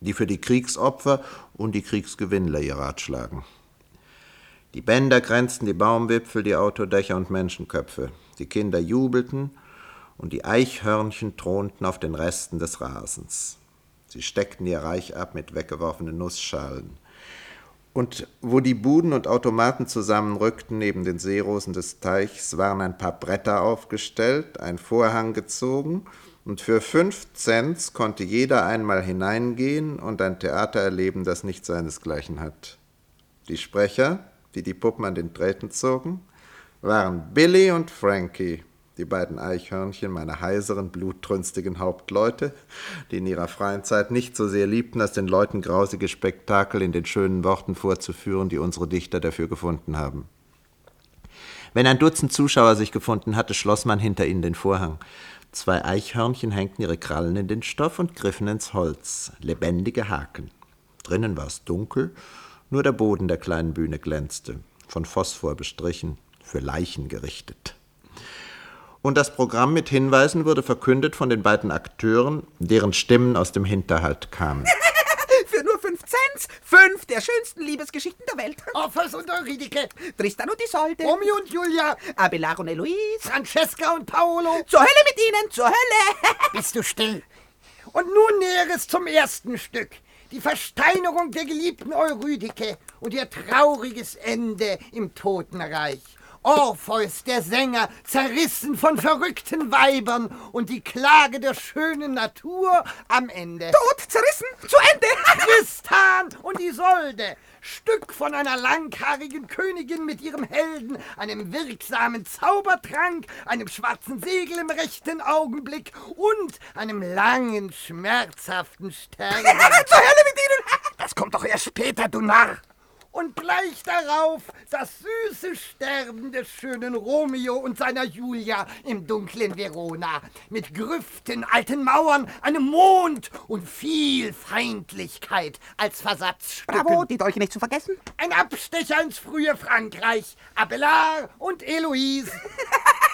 die für die Kriegsopfer und die Kriegsgewinnler ihr Rat schlagen. Die Bänder grenzten die Baumwipfel, die Autodächer und Menschenköpfe. Die Kinder jubelten und die Eichhörnchen thronten auf den Resten des Rasens. Sie steckten ihr Reich ab mit weggeworfenen Nussschalen. Und wo die Buden und Automaten zusammenrückten neben den Seerosen des Teichs, waren ein paar Bretter aufgestellt, ein Vorhang gezogen, und für fünf Cent konnte jeder einmal hineingehen und ein Theater erleben, das nicht seinesgleichen hat. Die Sprecher, die die Puppen an den Drähten zogen, waren Billy und Frankie, die beiden Eichhörnchen, meine heiseren, blutrünstigen Hauptleute, die in ihrer freien Zeit nicht so sehr liebten, als den Leuten grausige Spektakel in den schönen Worten vorzuführen, die unsere Dichter dafür gefunden haben. Wenn ein Dutzend Zuschauer sich gefunden hatte, schloss man hinter ihnen den Vorhang. Zwei Eichhörnchen hängten ihre Krallen in den Stoff und griffen ins Holz, lebendige Haken. Drinnen war es dunkel, nur der Boden der kleinen Bühne glänzte, von Phosphor bestrichen, für Leichen gerichtet und das Programm mit Hinweisen wurde verkündet von den beiden Akteuren, deren Stimmen aus dem Hinterhalt kamen. Für nur fünf Cent, fünf der schönsten Liebesgeschichten der Welt. Orpheus und Eurydike. Tristan und Isolde. Romeo und Julia. Abelard und Eloise. Francesca und Paolo. Zur Hölle mit ihnen, zur Hölle. Bist du still? Und nun Näheres zum ersten Stück. Die Versteinerung der geliebten Eurydike und ihr trauriges Ende im Totenreich. Orpheus, der Sänger, zerrissen von verrückten Weibern und die Klage der schönen Natur am Ende. Tot, zerrissen, zu Ende. Tristan und Isolde, Stück von einer langhaarigen Königin mit ihrem Helden, einem wirksamen Zaubertrank, einem schwarzen Segel im rechten Augenblick und einem langen, schmerzhaften Sterben. Zur Hölle mit Ihnen! Das kommt doch erst später, du Narr! Und gleich darauf das süße Sterben des schönen Romeo und seiner Julia im dunklen Verona. Mit Grüften, alten Mauern, einem Mond und viel Feindlichkeit als Versatzstücken. Bravo, die Dolche nicht zu vergessen. Ein Abstecher ins frühe Frankreich. Abelard und Eloise.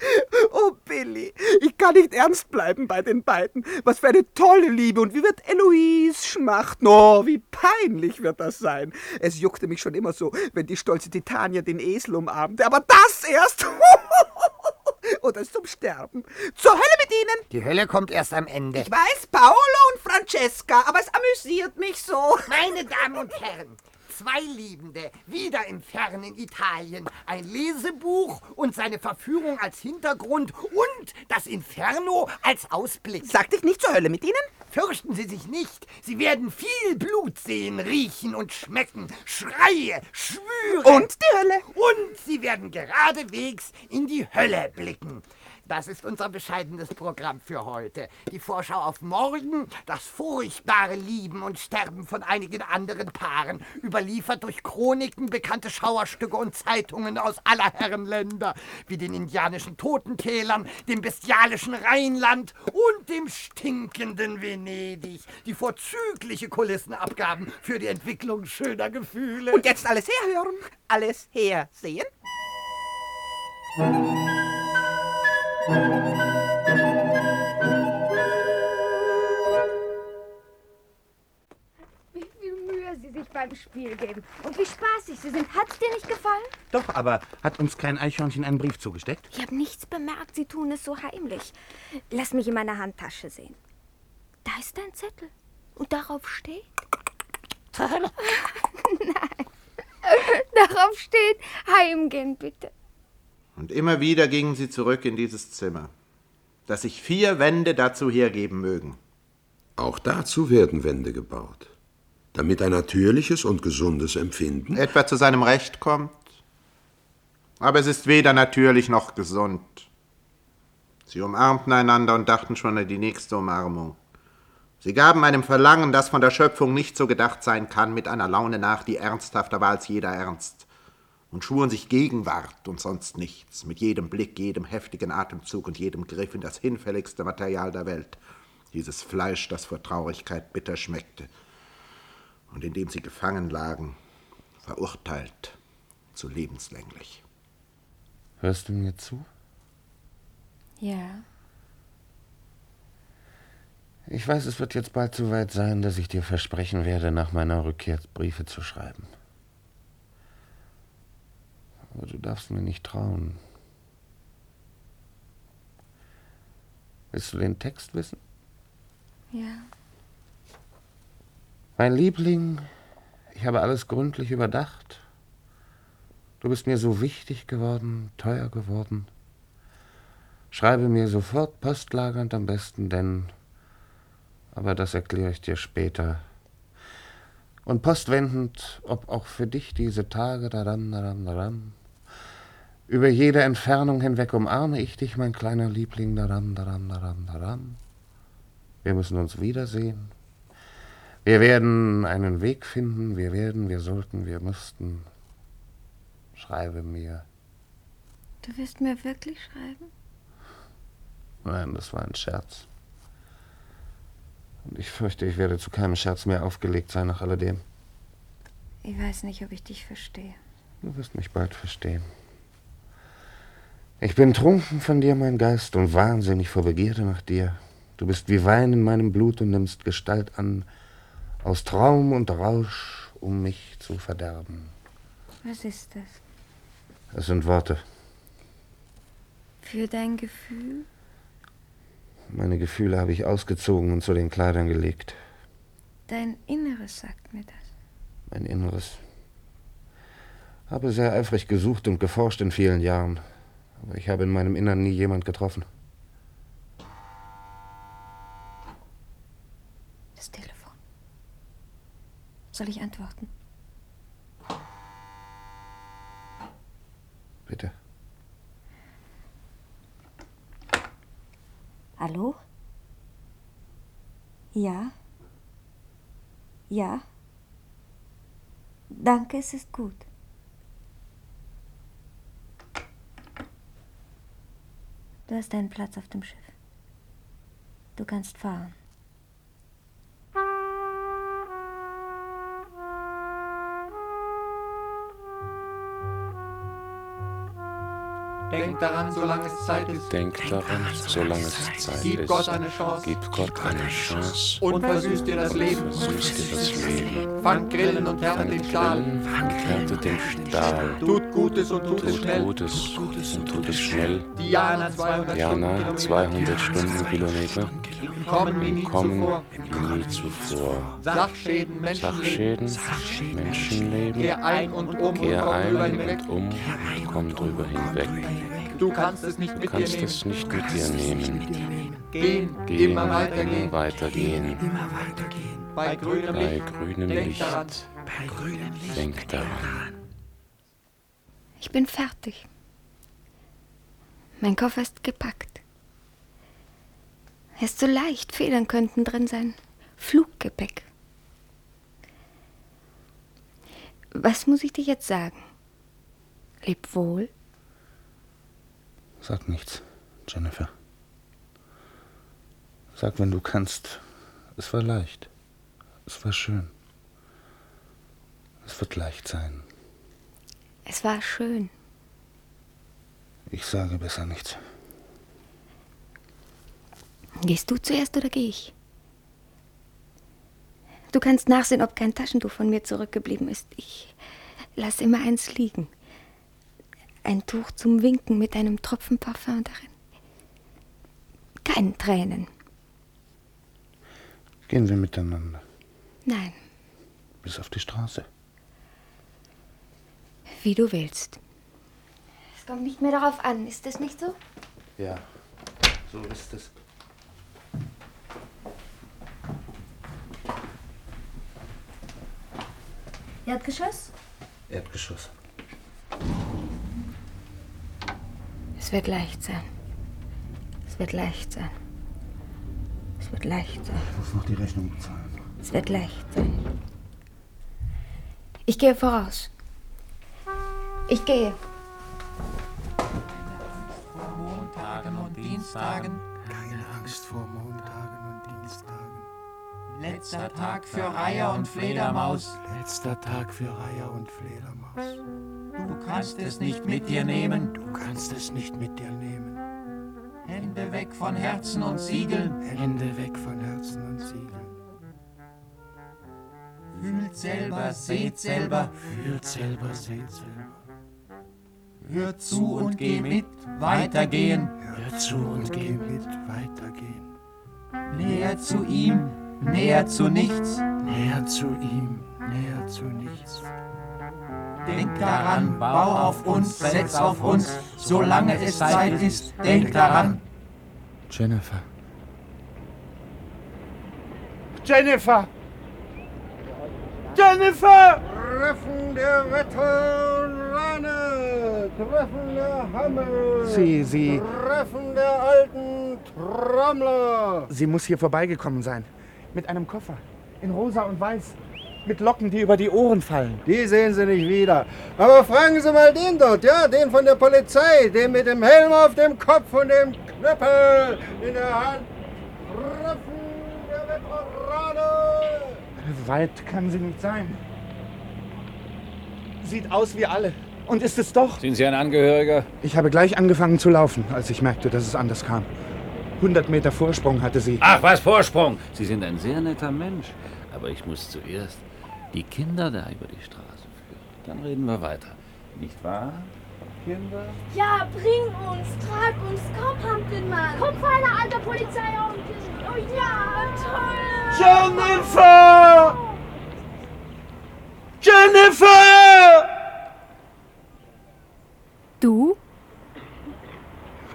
Oh, Billy, ich kann nicht ernst bleiben bei den beiden. Was für eine tolle Liebe. Und wie wird Eloise schmachten? Oh, wie peinlich wird das sein. Es juckte mich schon immer so, wenn die stolze Titania den Esel umarmte. Aber das erst. Oder zum Sterben. Zur Hölle mit Ihnen. Die Hölle kommt erst am Ende. Ich weiß, Paolo und Francesca, aber es amüsiert mich so. Meine Damen und Herren, zwei Liebende, wieder im fernen Italien, ein Lesebuch und seine Verführung als Hintergrund und das Inferno als Ausblick. Sagte ich nicht zur Hölle mit Ihnen? Fürchten Sie sich nicht, Sie werden viel Blut sehen, riechen und schmecken, Schreie, Schwüre. Und die Hölle. Und Sie werden geradewegs in die Hölle blicken. Das ist unser bescheidenes Programm für heute. Die Vorschau auf morgen, das furchtbare Lieben und Sterben von einigen anderen Paaren, überliefert durch Chroniken, bekannte Schauerstücke und Zeitungen aus aller Herren Länder, wie den indianischen Totentälern, dem bestialischen Rheinland und dem stinkenden Venedig, die vorzügliche Kulissen abgaben für die Entwicklung schöner Gefühle. Und jetzt alles herhören, alles hersehen. Wie viel Mühe Sie sich beim Spiel geben. Und wie spaßig Sie sind. Hat's dir nicht gefallen? Doch, aber hat uns kein Eichhörnchen einen Brief zugesteckt? Ich habe nichts bemerkt. Sie tun es so heimlich. Lass mich in meiner Handtasche sehen. Da ist ein Zettel. Und darauf steht. Nein. darauf steht: Heimgehen, bitte. Und immer wieder gingen sie zurück in dieses Zimmer, das sich vier Wände dazu hergeben mögen. Auch dazu werden Wände gebaut, damit ein natürliches und gesundes Empfinden etwa zu seinem Recht kommt. Aber es ist weder natürlich noch gesund. Sie umarmten einander und dachten schon an die nächste Umarmung. Sie gaben einem Verlangen, das von der Schöpfung nicht so gedacht sein kann, mit einer Laune nach, die ernsthafter war als jeder Ernst, und schwuren sich Gegenwart und sonst nichts, mit jedem Blick, jedem heftigen Atemzug und jedem Griff in das hinfälligste Material der Welt, dieses Fleisch, das vor Traurigkeit bitter schmeckte, und in dem sie gefangen lagen, verurteilt zu lebenslänglich. Hörst du mir zu? Ja. Ich weiß, es wird jetzt bald so weit sein, dass ich dir versprechen werde, nach meiner Rückkehr Briefe zu schreiben. Aber du darfst mir nicht trauen. Willst du den Text wissen? Ja. Mein Liebling, ich habe alles gründlich überdacht. Du bist mir so wichtig geworden, teuer geworden. Schreibe mir sofort postlagernd am besten, denn, aber das erkläre ich dir später. Und postwendend, ob auch für dich diese Tage, daran, daran, daran. Über jede Entfernung hinweg umarme ich dich, mein kleiner Liebling, daran, daran, daran, daran. Wir müssen uns wiedersehen. Wir werden einen Weg finden, wir werden, wir sollten, wir müssten. Schreibe mir. Du wirst mir wirklich schreiben? Nein, das war ein Scherz. Und ich fürchte, ich werde zu keinem Scherz mehr aufgelegt sein nach alledem. Ich weiß nicht, ob ich dich verstehe. Du wirst mich bald verstehen. Ich bin trunken von dir, mein Geist, und wahnsinnig vor Begierde nach dir. Du bist wie Wein in meinem Blut und nimmst Gestalt an, aus Traum und Rausch, um mich zu verderben. Was ist das? Es sind Worte. Für dein Gefühl? Meine Gefühle habe ich ausgezogen und zu den Kleidern gelegt. Dein Inneres sagt mir das. Mein Inneres. Habe sehr eifrig gesucht und geforscht in vielen Jahren. Aber ich habe in meinem Innern nie jemand getroffen. Das Telefon. Soll ich antworten? Bitte. Hallo? Ja? Ja? Danke, es ist gut. Du hast einen Platz auf dem Schiff. Du kannst fahren. Denk daran, solange es Zeit ist. Denk daran, solange es Zeit Gib ist. Gott eine Chance. Gib Gott eine Chance. Und versüßt dir das Leben. Versüßt dir das Leben. Fangt Grillen und härtet den Stahl. Und härtet den Stahl. Tut Gutes und tut es Tut schnell. Gutes und tut es schnell. Diana 200 Diana 200 Stundenkilometer. Kommen wie nie Kommen zuvor. nie zuvor. Sachschäden, Menschenleben. Sachschäden, Menschenleben. Kehr ein und um und Kehr komm ein drüber hinweg. und um, komm drüber hinweg. Du kannst es nicht mit dir kannst nehmen. es nicht mit dir nehmen. Gehen, Gehen, immer weitergehen. immer weitergehen. Bei grünem Bei Licht. grünem Denk Licht. daran. Denk daran. Ich bin fertig. Mein Koffer ist gepackt. Er ist so leicht, Federn könnten drin sein. Fluggepäck. Was muss ich dir jetzt sagen? Leb wohl. Sag nichts, Jennifer. Sag, wenn du kannst. Es war leicht. Es war schön. Es wird leicht sein. Es war schön. Ich sage besser nichts. Gehst du zuerst oder gehe ich? Du kannst nachsehen, ob kein Taschentuch von mir zurückgeblieben ist. Ich lasse immer eins liegen. Ein Tuch zum Winken mit einem Tropfen Parfum darin. Keine Tränen. Gehen wir miteinander. Nein, Bis auf die Straße. wie du willst. Es kommt nicht mehr darauf an, ist das nicht so? Ja, so ist es. Erdgeschoss? Erdgeschoss. Es wird leicht sein. Es wird leicht sein. Es wird leicht sein. Ich muss noch die Rechnung bezahlen. Es wird leicht sein. Ich gehe voraus. Ich gehe. Montagen und Dienstagen. Keine Angst vor Montagen und Dienstagen. Letzter Tag für Reiher und Fledermaus. Letzter Tag für Reiher und Fledermaus. Du kannst es nicht mit dir nehmen. Du kannst es nicht mit dir nehmen. Hände weg von Herzen und Siegeln. Hände weg von Herzen und Siegeln. Fühlt selber, seht selber. Fühlt selber, seht selber. Hört zu und geh mit. Weitergehen. Hör zu und geh mit, weitergehen. Näher zu ihm. Näher zu nichts. Näher zu ihm, näher zu nichts. Denk daran, bau auf uns, setz auf uns, solange es Zeit ist. Denk daran. Jennifer. Jennifer! Jennifer! Treffen der Veteranen, Treffen der Hammel, Sie, Sie, Treffen der alten Trommler. sie muss hier vorbeigekommen sein. Mit einem Koffer. In rosa und weiß. Mit Locken, die über die Ohren fallen. Die sehen Sie nicht wieder. Aber fragen Sie mal den dort, ja, den von der Polizei, den mit dem Helm auf dem Kopf und dem Knüppel in der Hand. Treffen der Veteranen. Weit kann sie nicht sein. Sieht aus wie alle. Und ist es doch. Sind Sie ein Angehöriger? Ich habe gleich angefangen zu laufen, als ich merkte, dass es anders kam. 100 Meter Vorsprung hatte sie. Ach, was Vorsprung? Sie sind ein sehr netter Mensch. Aber ich muss zuerst die Kinder da über die Straße führen. Dann reden wir weiter. Nicht wahr, Kinder? Ja, bring uns, trag uns, komm, Hampelmann. Komm, feiner alter Polizeionkel. Oh ja, toll. Jennifer! Jennifer! Du?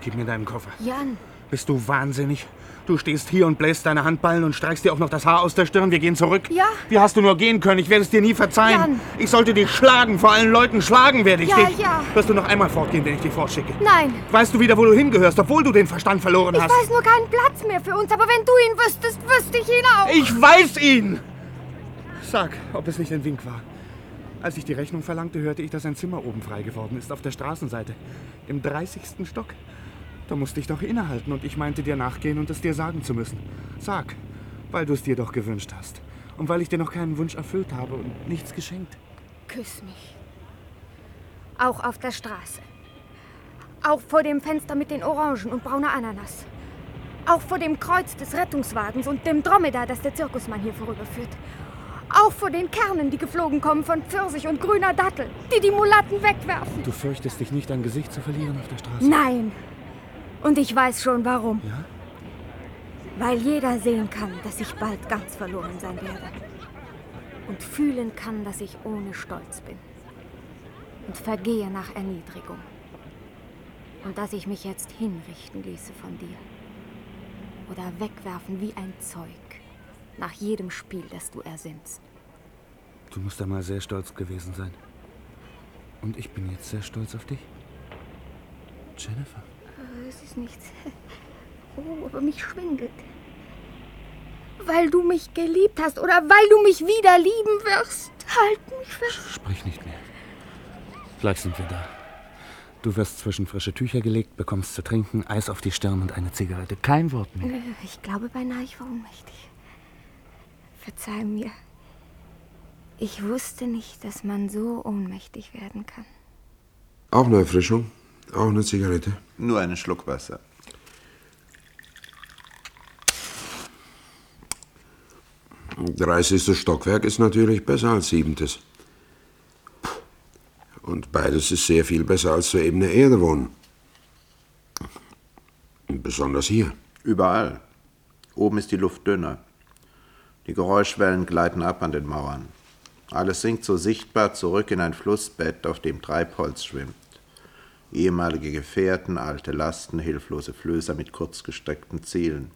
Gib mir deinen Koffer. Jan. Bist du wahnsinnig? Du stehst hier und bläst deine Handballen und streichst dir auch noch das Haar aus der Stirn. Wir gehen zurück. Ja. Wie hast du nur gehen können? Ich werde es dir nie verzeihen. Jan. Ich sollte dich schlagen. Vor allen Leuten schlagen werde ich Ja, dich. ja. Wirst du noch einmal fortgehen, wenn ich dich fortschicke? nein. Weißt du wieder, wo du hingehörst, obwohl du den Verstand verloren Ich hast? weiß nur keinen Platz mehr für uns, aber wenn du ihn wüsstest, wüsste ich ihn auch. Ich weiß ihn! Sag, ob es nicht ein Wink war. Als ich die Rechnung verlangte, hörte ich, dass ein Zimmer oben frei geworden ist, auf der Straßenseite. Im 30. Stock. Da musste ich doch innehalten und ich meinte dir nachgehen und es dir sagen zu müssen. Sag, weil du es dir doch gewünscht hast. Und weil ich dir noch keinen Wunsch erfüllt habe und nichts geschenkt. Küss mich. Auch auf der Straße. Auch vor dem Fenster mit den Orangen und brauner Ananas. Auch vor dem Kreuz des Rettungswagens und dem Dromedar, das der Zirkusmann hier vorüberführt. Auch vor den Kernen, die geflogen kommen von Pfirsich und grüner Dattel, die die Mulatten wegwerfen. Du fürchtest dich nicht, dein Gesicht zu verlieren auf der Straße? Nein. Und ich weiß schon warum. Ja? Weil jeder sehen kann, dass ich bald ganz verloren sein werde. Und fühlen kann, dass ich ohne Stolz bin. Und vergehe nach Erniedrigung. Und dass ich mich jetzt hinrichten ließe von dir. Oder wegwerfen wie ein Zeug. Nach jedem Spiel, das du ersinnst. Du musst einmal sehr stolz gewesen sein. Und ich bin jetzt sehr stolz auf dich. Jennifer. Es ist nichts. Oh, aber mich schwindelt. Weil du mich geliebt hast oder weil du mich wieder lieben wirst. Halt mich fest. Sprich nicht mehr. Gleich sind wir da. Du wirst zwischen frische Tücher gelegt, bekommst zu trinken, Eis auf die Stirn und eine Zigarette. Kein Wort mehr. Äh, Ich glaube beinahe, ich war ohnmächtig. Verzeih mir. Ich wusste nicht, dass man so ohnmächtig werden kann. Auch eine Erfrischung? Auch eine Zigarette? Nur einen Schluck Wasser. Dreißigstes Stockwerk ist natürlich besser als siebentes. Und beides ist sehr viel besser als zur ebenen Erde wohnen. Besonders hier. Überall. Oben ist die Luft dünner. Die Geräuschwellen gleiten ab an den Mauern. Alles sinkt so sichtbar zurück in ein Flussbett, auf dem Treibholz schwimmt. Ehemalige Gefährten, alte Lasten, hilflose Flößer mit kurzgestreckten Zielen.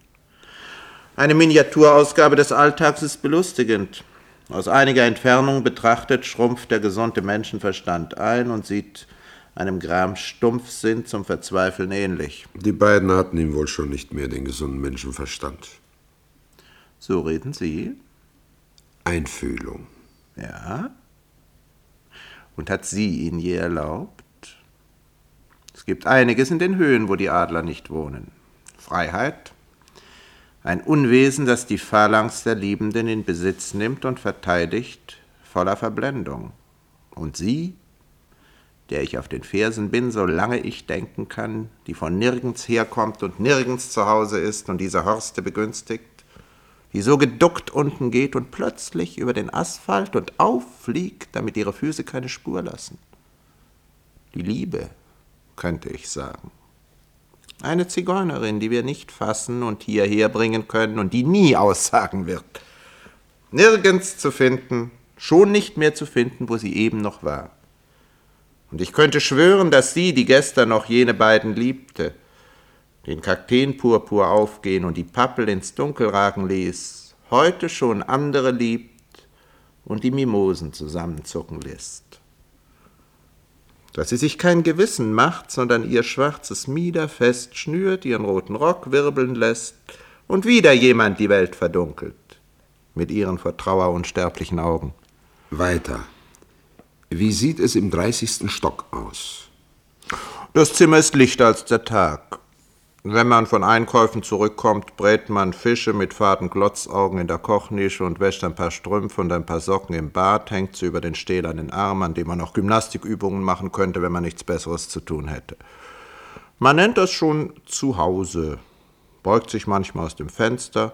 Eine Miniaturausgabe des Alltags ist belustigend. Aus einiger Entfernung betrachtet schrumpft der gesunde Menschenverstand ein und sieht einem Gram Stumpfsinn zum Verzweifeln ähnlich. Die beiden hatten ihm wohl schon nicht mehr den gesunden Menschenverstand. So reden Sie? Einfühlung. Ja. Und hat sie ihn je erlaubt? Gibt einiges in den Höhen, wo die Adler nicht wohnen. Freiheit, ein Unwesen, das die Phalanx der Liebenden in Besitz nimmt und verteidigt, voller Verblendung. Und sie, der ich auf den Fersen bin, solange ich denken kann, die von nirgends herkommt und nirgends zu Hause ist und diese Horste begünstigt, die so geduckt unten geht und plötzlich über den Asphalt und auffliegt, damit ihre Füße keine Spur lassen. Die Liebe, könnte ich sagen. Eine Zigeunerin, die wir nicht fassen und hierher bringen können und die nie aussagen wird. Nirgends zu finden, schon nicht mehr zu finden, wo sie eben noch war. Und ich könnte schwören, dass sie, die gestern noch jene beiden liebte, den Kakteenpurpur aufgehen und die Pappel ins Dunkel ragen ließ, heute schon andere liebt und die Mimosen zusammenzucken lässt. Dass sie sich kein Gewissen macht, sondern ihr schwarzes Mieder fest schnürt, ihren roten Rock wirbeln lässt und wieder jemand die Welt verdunkelt, mit ihren vor Trauer unsterblichen Augen. Weiter. Wie sieht es im 30. Stock aus? Das Zimmer ist lichter als der Tag. Wenn man von Einkäufen zurückkommt, brät man Fische mit faden Glotzaugen in der Kochnische und wäscht ein paar Strümpfe und ein paar Socken im Bad, hängt sie über den stählernen Arm, an dem man auch Gymnastikübungen machen könnte, wenn man nichts Besseres zu tun hätte. Man nennt das schon Zuhause, beugt sich manchmal aus dem Fenster,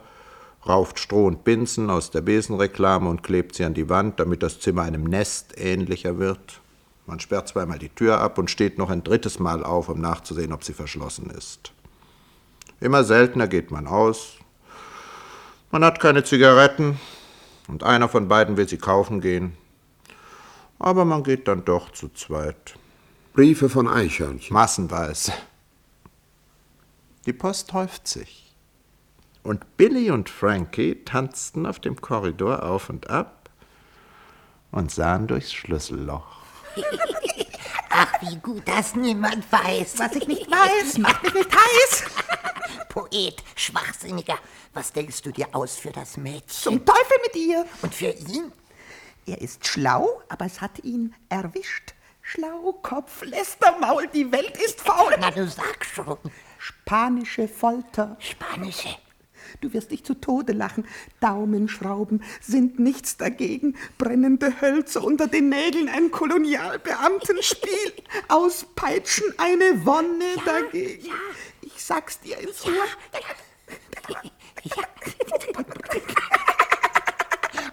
rauft Stroh und Binsen aus der Besenreklame und klebt sie an die Wand, damit das Zimmer einem Nest ähnlicher wird. Man sperrt zweimal die Tür ab und steht noch ein drittes Mal auf, um nachzusehen, ob sie verschlossen ist. Immer seltener geht man aus. Man hat keine Zigaretten und einer von beiden will sie kaufen gehen. Aber man geht dann doch zu zweit. Briefe von Eichhörnchen. Massenweise. Die Post häuft sich. Und Billy und Frankie tanzten auf dem Korridor auf und ab und sahen durchs Schlüsselloch. Ach, wie gut, dass niemand weiß. Was ich nicht weiß, macht mich nicht heiß. Poet, Schwachsinniger, was denkst du dir aus für das Mädchen? Zum Teufel mit ihr! Und für ihn? Er ist schlau, aber es hat ihn erwischt. Schlaukopf, Lästermaul, die Welt ist faul. Na, du sag schon. Spanische Folter. Spanische. Du wirst dich zu Tode lachen. Daumenschrauben sind nichts dagegen. Brennende Hölzer unter den Nägeln, ein Kolonialbeamtenspiel. Auspeitschen, eine Wonne Ja, dagegen. ja. Ich sag's dir ins Ohr.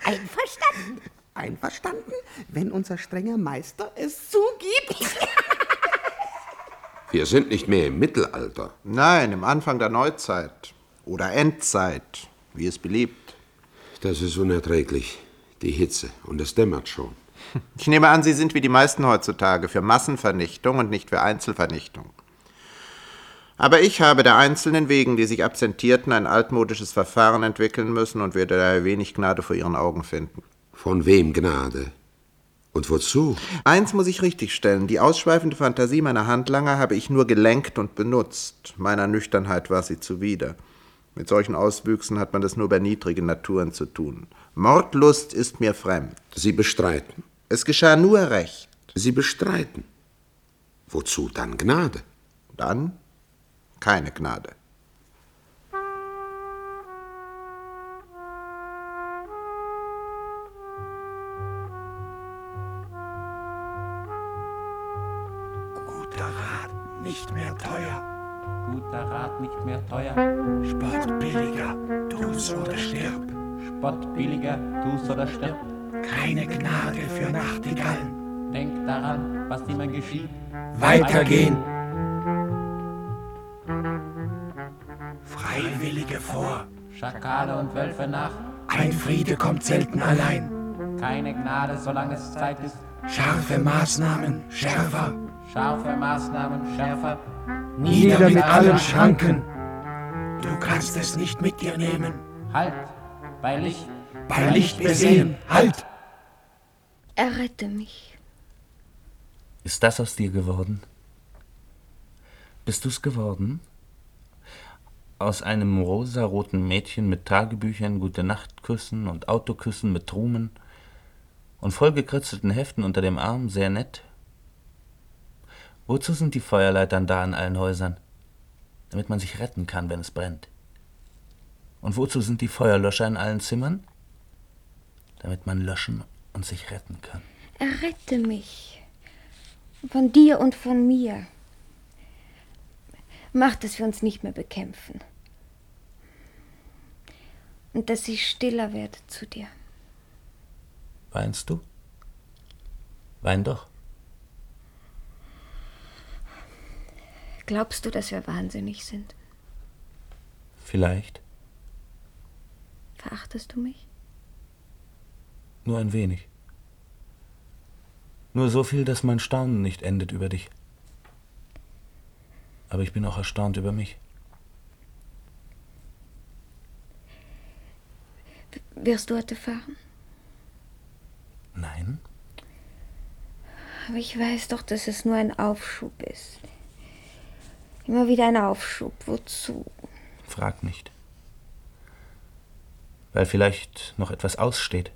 Einverstanden. Einverstanden, wenn unser strenger Meister es zugibt. Wir sind nicht mehr im Mittelalter. Nein, im Anfang der Neuzeit. Oder Endzeit, wie es beliebt. Das ist unerträglich. Die Hitze. Und es dämmert schon. Ich nehme an, Sie sind wie die meisten heutzutage für Massenvernichtung und nicht für Einzelvernichtung. Aber ich habe der Einzelnen wegen, die sich absentierten, ein altmodisches Verfahren entwickeln müssen und werde daher wenig Gnade vor Ihren Augen finden. Von wem Gnade? Und wozu? Eins muss ich richtigstellen, die ausschweifende Fantasie meiner Handlanger habe ich nur gelenkt und benutzt. Meiner Nüchternheit war sie zuwider. Mit solchen Auswüchsen hat man es nur bei niedrigen Naturen zu tun. Mordlust ist mir fremd. Sie bestreiten. Es geschah nur recht. Sie bestreiten. Wozu dann Gnade? Dann keine Gnade. Guter Rat, nicht mehr. Guter Rat nicht mehr teuer. Sport billiger, tu's oder stirb. Spott billiger, tu's oder stirb. Keine Gnade für Nachtigallen. Denk daran, was immer geschieht. Weitergehen. Freiwillige vor. Schakale und Wölfe nach. Ein Friede kommt selten allein. Keine Gnade, solange es Zeit ist. Scharfe Maßnahmen, schärfer. Scharfe Maßnahmen, schärfer. Nieder mit allen Schranken. Du kannst es nicht mit dir nehmen. Halt, bei Licht. Bei Licht besehen. Halt! Errette mich. Ist das aus dir geworden? Bist du's geworden? Aus einem rosaroten Mädchen mit Tagebüchern, Gute-Nacht-Küssen und Autoküssen mit Trumen und vollgekritzelten Heften unter dem Arm, sehr nett? Wozu sind die Feuerleitern da in allen Häusern? Damit man sich retten kann, wenn es brennt. Und wozu sind die Feuerlöscher in allen Zimmern? Damit man löschen und sich retten kann. Errette mich. Von dir und von mir. Mach, dass wir uns nicht mehr bekämpfen. Und dass ich stiller werde zu dir. Weinst du? Wein doch. Glaubst du, dass wir wahnsinnig sind? Vielleicht. Verachtest du mich? Nur ein wenig. Nur so viel, dass mein Staunen nicht endet über dich. Aber ich bin auch erstaunt über mich. Wirst du heute fahren? Nein? Aber ich weiß doch, dass es nur ein Aufschub ist. Immer wieder ein Aufschub. Wozu? Frag nicht. Weil vielleicht noch etwas aussteht.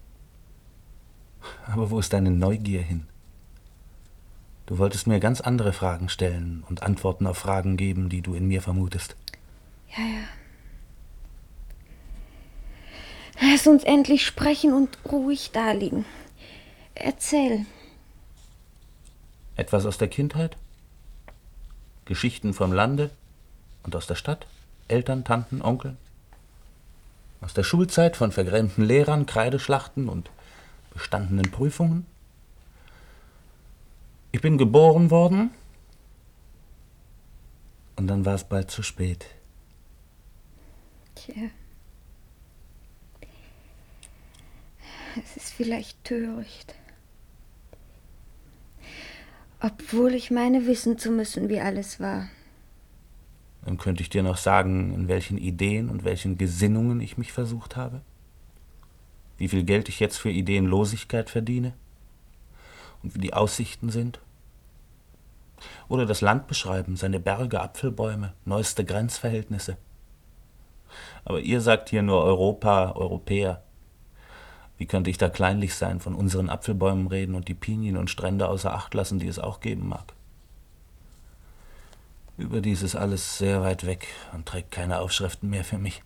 Aber wo ist deine Neugier hin? Du wolltest mir ganz andere Fragen stellen und Antworten auf Fragen geben, die du in mir vermutest. Ja, ja. Lass uns endlich sprechen und ruhig daliegen. Erzähl. Etwas aus der Kindheit? Geschichten vom Lande und aus der Stadt? Eltern, Tanten, Onkel? Aus der Schulzeit von vergrämten Lehrern, Kreideschlachten und bestandenen Prüfungen? Ich bin geboren worden und dann war es bald zu spät. Tja. Es ist vielleicht töricht. Obwohl ich meine, wissen zu müssen, wie alles war. Dann könnte ich dir noch sagen, in welchen Ideen und welchen Gesinnungen ich mich versucht habe. Wie viel Geld ich jetzt für Ideenlosigkeit verdiene. Und wie die Aussichten sind. Oder das Land beschreiben, seine Berge, Apfelbäume, neueste Grenzverhältnisse. Aber ihr sagt hier nur Europa, Europäer. Wie könnte ich da kleinlich sein, von unseren Apfelbäumen reden und die Pinien und Strände außer Acht lassen, die es auch geben mag? Überdies ist alles sehr weit weg und trägt keine Aufschriften mehr für mich.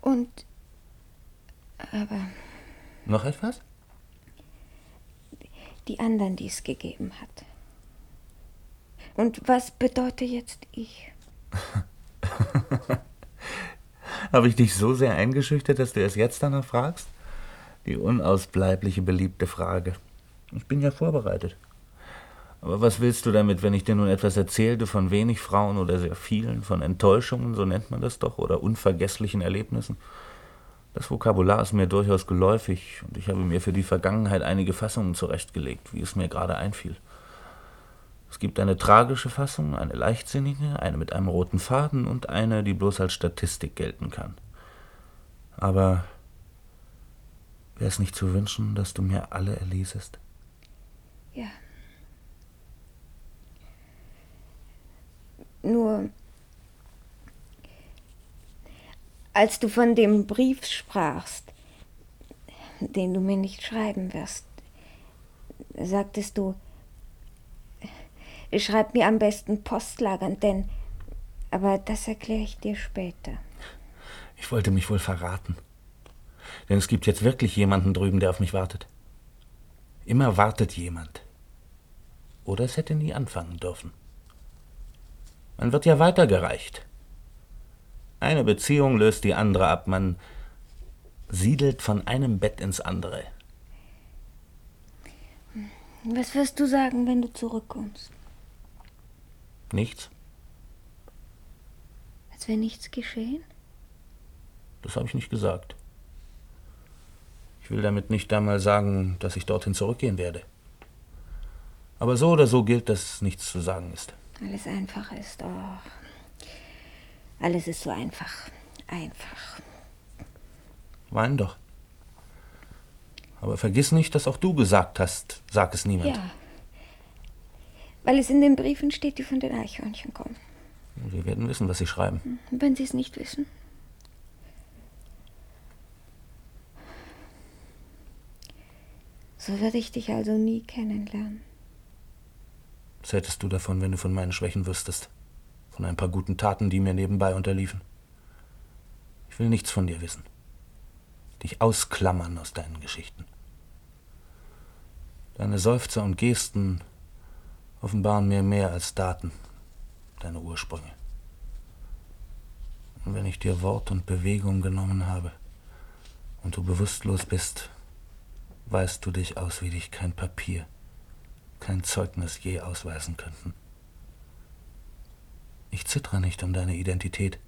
Und. Aber Noch etwas? die anderen, die es gegeben hat. Und was bedeutet jetzt ich? Habe ich dich so sehr eingeschüchtert, dass du erst jetzt danach fragst? Die unausbleibliche beliebte Frage. Ich bin ja vorbereitet. Aber was willst du damit, wenn ich dir nun etwas erzählte von wenig Frauen oder sehr vielen, von Enttäuschungen, so nennt man das doch, oder unvergesslichen Erlebnissen? Das Vokabular ist mir durchaus geläufig und ich habe mir für die Vergangenheit einige Fassungen zurechtgelegt, wie es mir gerade einfiel. Es gibt eine tragische Fassung, eine leichtsinnige, eine mit einem roten Faden und eine, die bloß als Statistik gelten kann. Aber wäre es nicht zu wünschen, dass du mir alle erlesest? Ja. Nur, als du von dem Brief sprachst, den du mir nicht schreiben wirst, sagtest du, schreib mir am besten postlagernd, denn, aber das erkläre ich dir später. Ich wollte mich wohl verraten. Denn es gibt jetzt wirklich jemanden drüben, der auf mich wartet. Immer wartet jemand. Oder es hätte nie anfangen dürfen. Man wird ja weitergereicht. Eine Beziehung löst die andere ab. Man siedelt von einem Bett ins andere. Was wirst du sagen, wenn du zurückkommst? Nichts? Als wäre nichts geschehen? Das habe ich nicht gesagt. Ich will damit nicht einmal sagen, dass ich dorthin zurückgehen werde. Aber so oder so gilt, dass nichts zu sagen ist. Alles einfach ist. Oh. Alles ist so einfach. Einfach. Wein doch. Aber vergiss nicht, dass auch du gesagt hast, sag es niemand. Ja. Weil es in den Briefen steht, die von den Eichhörnchen kommen. Wir werden wissen, was sie schreiben. Und wenn sie es nicht wissen? So werde ich dich also nie kennenlernen. Was hättest du davon, wenn du von meinen Schwächen wüsstest? Von ein paar guten Taten, die mir nebenbei unterliefen? Ich will nichts von dir wissen. Dich ausklammern aus deinen Geschichten. Deine Seufzer und Gesten offenbaren mir mehr als Daten, deine Ursprünge. Und wenn ich dir Wort und Bewegung genommen habe und du bewusstlos bist, weißt du dich aus, wie dich kein Papier, kein Zeugnis je ausweisen könnten. Ich zittere nicht um deine Identität.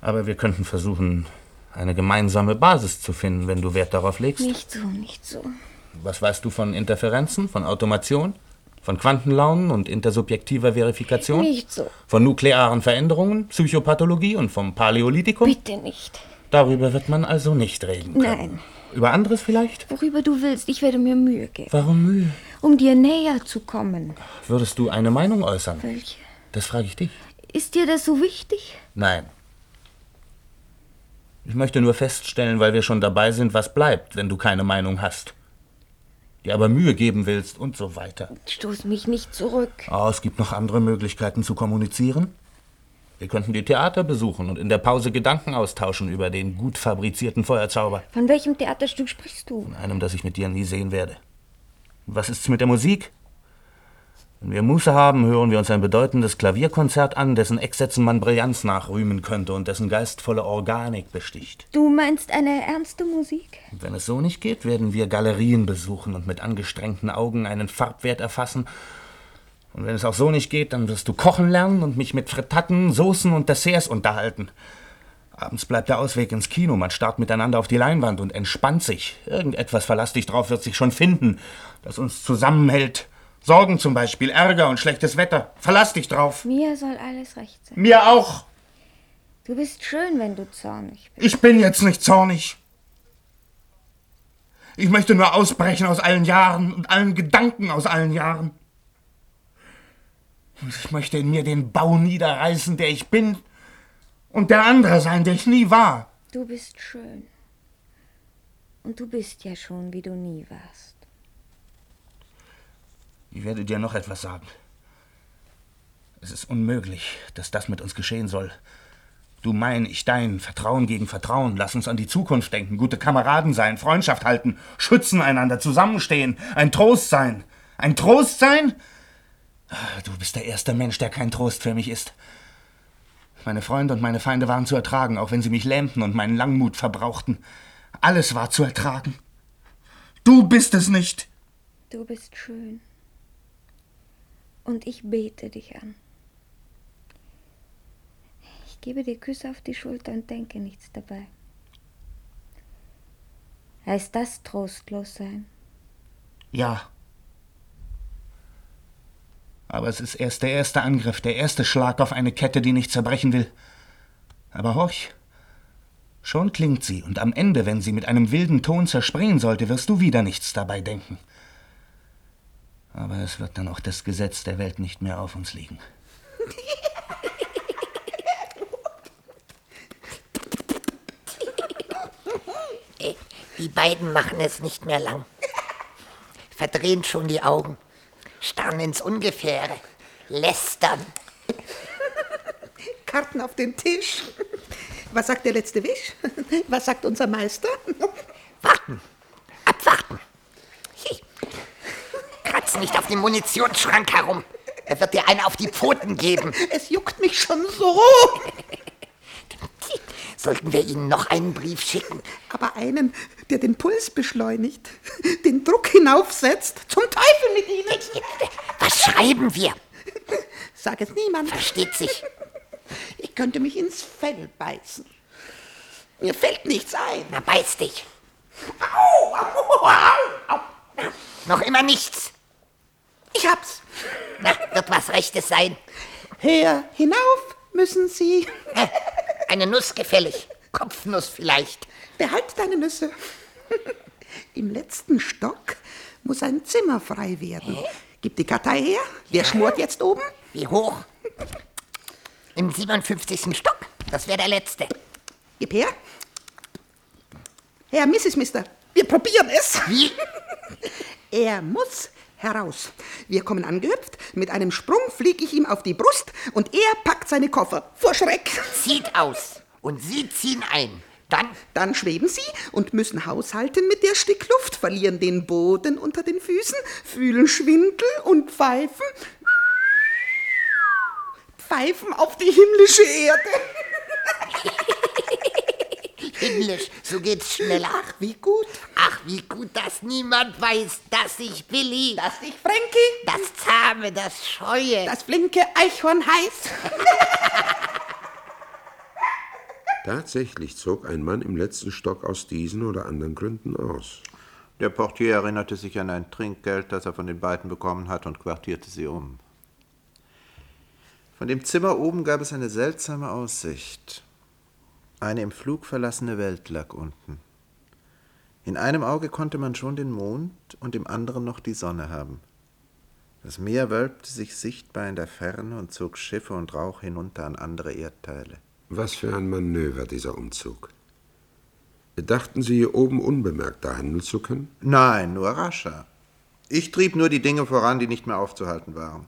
Aber wir könnten versuchen, eine gemeinsame Basis zu finden, wenn du Wert darauf legst. Nicht so, nicht so. Was weißt du von Interferenzen, von Automation, von Quantenlaunen und intersubjektiver Verifikation? Nicht so. Von nuklearen Veränderungen, Psychopathologie und vom Paläolithikum? Bitte nicht. Darüber wird man also nicht reden können. Nein. Über anderes vielleicht? Worüber du willst, ich werde mir Mühe geben. Warum Mühe? Um dir näher zu kommen. Würdest du eine Meinung äußern? Welche? Das frage ich dich. Ist dir das so wichtig? Nein. Ich möchte nur feststellen, weil wir schon dabei sind, was bleibt, wenn du keine Meinung hast. Dir aber Mühe geben willst und so weiter. Stoß mich nicht zurück. Oh, es gibt noch andere Möglichkeiten zu kommunizieren. Wir könnten die Theater besuchen und in der Pause Gedanken austauschen über den gut fabrizierten Feuerzauber. Von welchem Theaterstück sprichst du? Von einem, das ich mit dir nie sehen werde. Was ist's mit der Musik? Wenn wir Muße haben, hören wir uns ein bedeutendes Klavierkonzert an, dessen Ecksätzen man Brillanz nachrühmen könnte und dessen geistvolle Organik besticht. Du meinst eine ernste Musik? Wenn es so nicht geht, werden wir Galerien besuchen und mit angestrengten Augen einen Farbwert erfassen. Und wenn es auch so nicht geht, dann wirst du kochen lernen und mich mit Frittaten, Soßen und Desserts unterhalten. Abends bleibt der Ausweg ins Kino. Man starrt miteinander auf die Leinwand und entspannt sich. Irgendetwas, verlass dich drauf, wird sich schon finden, das uns zusammenhält. Sorgen zum Beispiel, Ärger und schlechtes Wetter. Verlass dich drauf. Mir soll alles recht sein. Mir auch. Du bist schön, wenn du zornig bist. Ich bin jetzt nicht zornig. Ich möchte nur ausbrechen aus allen Jahren und allen Gedanken aus allen Jahren. Und ich möchte in mir den Bau niederreißen, der ich bin, und der andere sein, der ich nie war. Du bist schön. Und du bist ja schon, wie du nie warst. Ich werde dir noch etwas sagen. Es ist unmöglich, dass das mit uns geschehen soll. Du mein, ich dein, Vertrauen gegen Vertrauen. Lass uns an die Zukunft denken, gute Kameraden sein, Freundschaft halten, schützen einander, zusammenstehen, ein Trost sein. Ein Trost sein? Du bist der erste Mensch, der kein Trost für mich ist. Meine Freunde und meine Feinde waren zu ertragen, auch wenn sie mich lähmten und meinen Langmut verbrauchten. Alles war zu ertragen. Du bist es nicht. Du bist schön. Und ich bete dich an. Ich gebe dir Küsse auf die Schulter und denke nichts dabei. Heißt das trostlos sein? Ja. Aber es ist erst der erste Angriff, der erste Schlag auf eine Kette, die nicht zerbrechen will. Aber horch. Schon klingt sie, und am Ende, wenn sie mit einem wilden Ton zerspringen sollte, wirst du wieder nichts dabei denken. Aber es wird dann auch das Gesetz der Welt nicht mehr auf uns liegen. Die beiden machen es nicht mehr lang. Verdrehen schon die Augen, starren ins Ungefähre, lästern. Karten auf den Tisch. Was sagt der letzte Wisch? Was sagt unser Meister? Warten, Kratz nicht auf dem Munitionsschrank herum. Er wird dir eine auf die Pfoten geben. Es juckt mich schon so. Sollten wir Ihnen noch einen Brief schicken? Aber einen, der den Puls beschleunigt, den Druck hinaufsetzt. Zum Teufel mit Ihnen. Was schreiben wir? Sag es niemand. Versteht sich. Ich könnte mich ins Fell beißen. Mir fällt nichts ein. Na, beiß dich. Au, au, au, au. Noch immer nichts. Ich hab's. Na, wird was Rechtes sein. Her hinauf müssen Sie. Eine Nuss gefällig. Kopfnuss vielleicht. Behalt deine Nüsse. Im letzten Stock muss ein Zimmer frei werden. Gib die Kartei her. Wer schmort jetzt oben? Wie hoch? Im 57. Stock. Das wäre der letzte. Gib her. Herr Mrs. Mister, wir probieren es. Wie? Er muss heraus. Wir kommen angehüpft. Mit einem Sprung fliege ich ihm auf die Brust und er packt seine Koffer. Vor Schreck. Zieht aus. Und Sie ziehen ein. Dann? Dann schweben sie und müssen haushalten mit der Stickluft, verlieren den Boden unter den Füßen, fühlen Schwindel und pfeifen. Pfeifen auf die himmlische Erde. Himmlisch, so geht's schneller. Ach, wie gut. Ach, wie gut, dass niemand weiß, dass ich Billy, Dass ich Frankie, das Zahme, das Scheue, das flinke Eichhorn heiß. Tatsächlich zog ein Mann im letzten Stock aus diesen oder anderen Gründen aus. Der Portier erinnerte sich an ein Trinkgeld, das er von den beiden bekommen hat, und quartierte sie um. Von dem Zimmer oben gab es eine seltsame Aussicht. Eine im Flug verlassene Welt lag unten. In einem Auge konnte man schon den Mond und im anderen noch die Sonne haben. Das Meer wölbte sich sichtbar in der Ferne und zog Schiffe und Rauch hinunter an andere Erdteile. Was für ein Manöver dieser Umzug. Dachten Sie, hier oben unbemerkt handeln zu können? Nein, nur rascher. Ich trieb nur die Dinge voran, die nicht mehr aufzuhalten waren.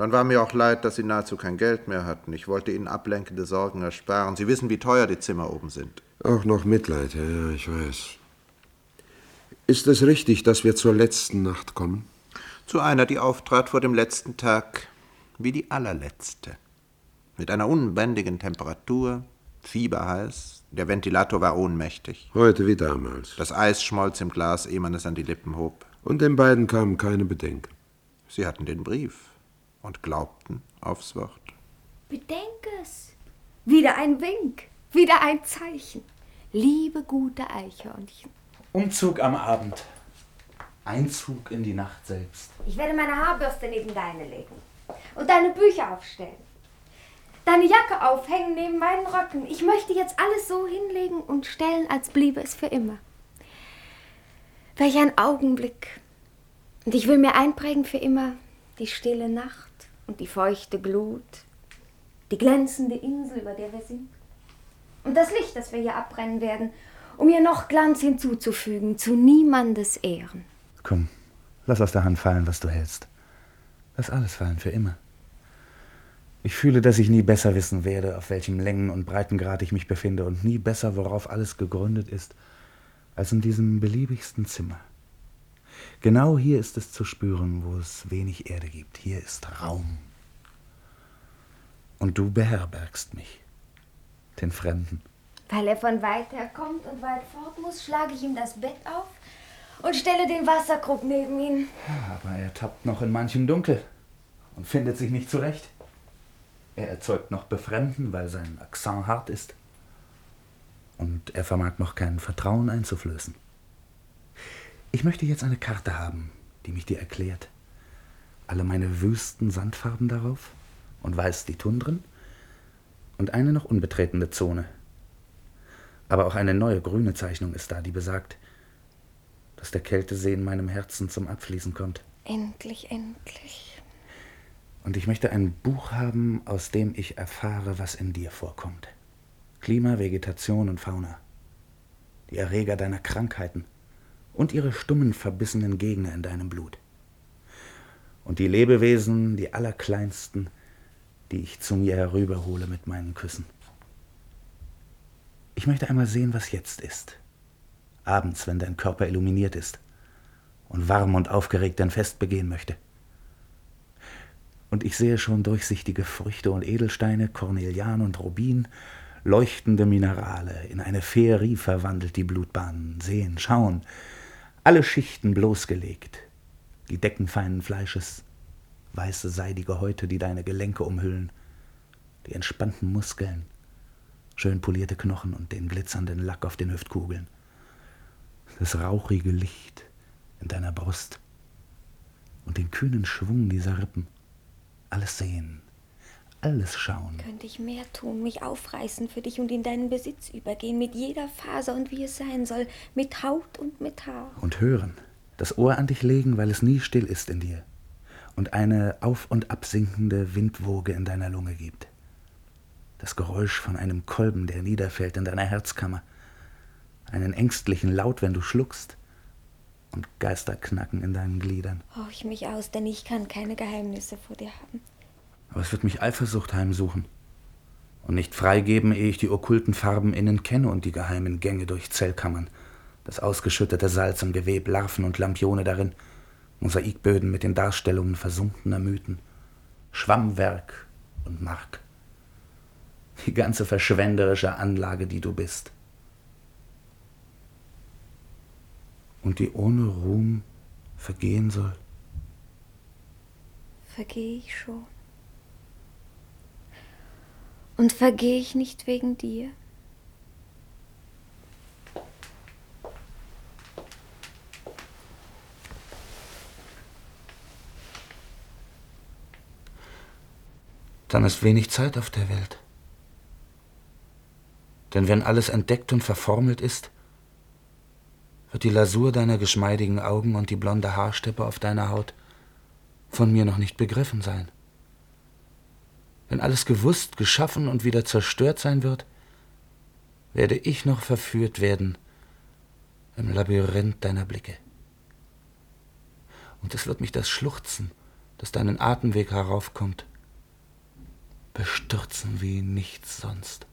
Dann war mir auch leid, dass Sie nahezu kein Geld mehr hatten. Ich wollte Ihnen ablenkende Sorgen ersparen. Sie wissen, wie teuer die Zimmer oben sind. Auch noch Mitleid, ja, ja, ich weiß. Ist es richtig, dass wir zur letzten Nacht kommen? Zu einer, die auftrat vor dem letzten Tag wie die allerletzte. Mit einer unbändigen Temperatur, fieberheiß, der Ventilator war ohnmächtig. Heute wie damals. Das Eis schmolz im Glas, ehe man es an die Lippen hob. Und den beiden kamen keine Bedenken. Sie hatten den Brief und glaubten aufs Wort. Bedenk es. Wieder ein Wink. Wieder ein Zeichen. Liebe gute Eichhörnchen. Umzug am Abend. Einzug in die Nacht selbst. Ich werde meine Haarbürste neben deine legen. Und deine Bücher aufstellen. Deine Jacke aufhängen neben meinen Röcken. Ich möchte jetzt alles so hinlegen und stellen, als bliebe es für immer. Welch ein Augenblick. Und ich will mir einprägen für immer die stille Nacht und die feuchte Glut, die glänzende Insel, über der wir sind. Und das Licht, das wir hier abbrennen werden, um ihr noch Glanz hinzuzufügen, zu niemandes Ehren. Komm, lass aus der Hand fallen, was du hältst. Lass alles fallen, für immer. Ich fühle, dass ich nie besser wissen werde, auf welchem Längen- und Breitengrad ich mich befinde und nie besser, worauf alles gegründet ist, als in diesem beliebigsten Zimmer. Genau hier ist es zu spüren, wo es wenig Erde gibt. Hier ist Raum. Und du beherbergst mich, den Fremden. Weil er von weit her kommt und weit fort muss, schlage ich ihm das Bett auf und stelle den Wasserkrug neben ihn. Aber er tappt noch in manchem Dunkel und findet sich nicht zurecht. Er erzeugt noch Befremden, weil sein Akzent hart ist. Und er vermag noch kein Vertrauen einzuflößen. Ich möchte jetzt eine Karte haben, die mich dir erklärt. Alle meine wüsten Sandfarben darauf und weiß die Tundren und eine noch unbetretene Zone. Aber auch eine neue grüne Zeichnung ist da, die besagt, dass der Kältesee in meinem Herzen zum Abfließen kommt. Endlich, endlich. Und ich möchte ein Buch haben, aus dem ich erfahre, was in dir vorkommt. Klima, Vegetation und Fauna. Die Erreger deiner Krankheiten und ihre stummen, verbissenen Gegner in deinem Blut. Und die Lebewesen, die allerkleinsten, die ich zu mir herüberhole mit meinen Küssen. Ich möchte einmal sehen, was jetzt ist. Abends, wenn dein Körper illuminiert ist und warm und aufgeregt dein Fest begehen möchte. Und ich sehe schon durchsichtige Früchte und Edelsteine, Cornelian und Rubin, leuchtende Minerale, in eine Feerie verwandelt die Blutbahnen, sehen, schauen, alle Schichten bloßgelegt, die Decken feinen Fleisches, weiße seidige Häute, die deine Gelenke umhüllen, die entspannten Muskeln, schön polierte Knochen und den glitzernden Lack auf den Hüftkugeln, das rauchige Licht in deiner Brust. Und den kühnen Schwung dieser Rippen, alles sehen, alles schauen. Könnte ich mehr tun, mich aufreißen für dich und in deinen Besitz übergehen, mit jeder Faser und wie es sein soll, mit Haut und mit Haar. Und hören, das Ohr an dich legen, weil es nie still ist in dir und eine auf und absinkende Windwoge in deiner Lunge gibt. Das Geräusch von einem Kolben, der niederfällt in deiner Herzkammer, einen ängstlichen Laut, wenn du schluckst, und Geisterknacken in deinen Gliedern. Horch mich aus, denn ich kann keine Geheimnisse vor dir haben. Aber es wird mich Eifersucht heimsuchen und nicht freigeben, ehe ich die okkulten Farben innen kenne und die geheimen Gänge durch Zellkammern, das ausgeschüttete Salz im Geweb, Larven und Lampione darin, Mosaikböden mit den Darstellungen versunkener Mythen, Schwammwerk und Mark. Die ganze verschwenderische Anlage, die du bist. Und die ohne Ruhm vergehen soll. Vergehe ich schon. Und vergehe ich nicht wegen dir? Dann ist wenig Zeit auf der Welt. Denn wenn alles entdeckt und verformelt ist, wird die Lasur deiner geschmeidigen Augen und die blonde Haarsteppe auf deiner Haut von mir noch nicht begriffen sein. Wenn alles gewusst, geschaffen und wieder zerstört sein wird, werde ich noch verführt werden im Labyrinth deiner Blicke. Und es wird mich das Schluchzen, das deinen Atemweg heraufkommt, bestürzen wie nichts sonst.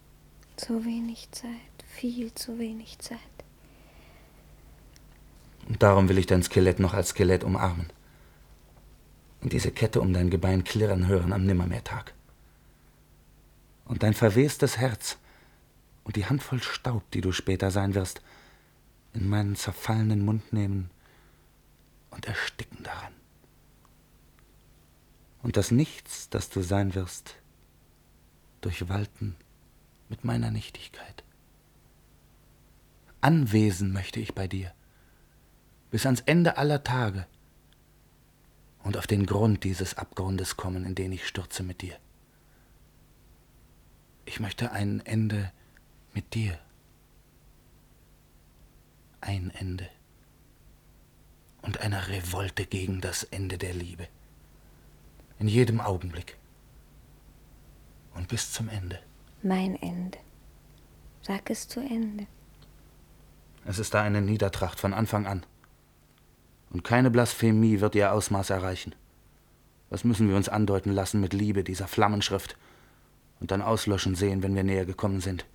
Zu wenig Zeit, viel zu wenig Zeit. Und darum will ich dein Skelett noch als Skelett umarmen. Und diese Kette um dein Gebein klirren hören am Nimmermehrtag. Und dein verwestes Herz und die Handvoll Staub, die du später sein wirst, in meinen zerfallenen Mund nehmen und ersticken daran. Und das Nichts, das du sein wirst, durchwalten mit meiner Nichtigkeit. Anwesen möchte ich bei dir, bis ans Ende aller Tage und auf den Grund dieses Abgrundes kommen, in den ich stürze mit dir. Ich möchte ein Ende mit dir. Ein Ende. Und eine Revolte gegen das Ende der Liebe. In jedem Augenblick. Und bis zum Ende. Mein Ende. Sag es zu Ende. Es ist da eine Niedertracht von Anfang an. Und keine Blasphemie wird ihr Ausmaß erreichen. Was müssen wir uns andeuten lassen mit Liebe dieser Flammenschrift und dann auslöschen sehen, wenn wir näher gekommen sind?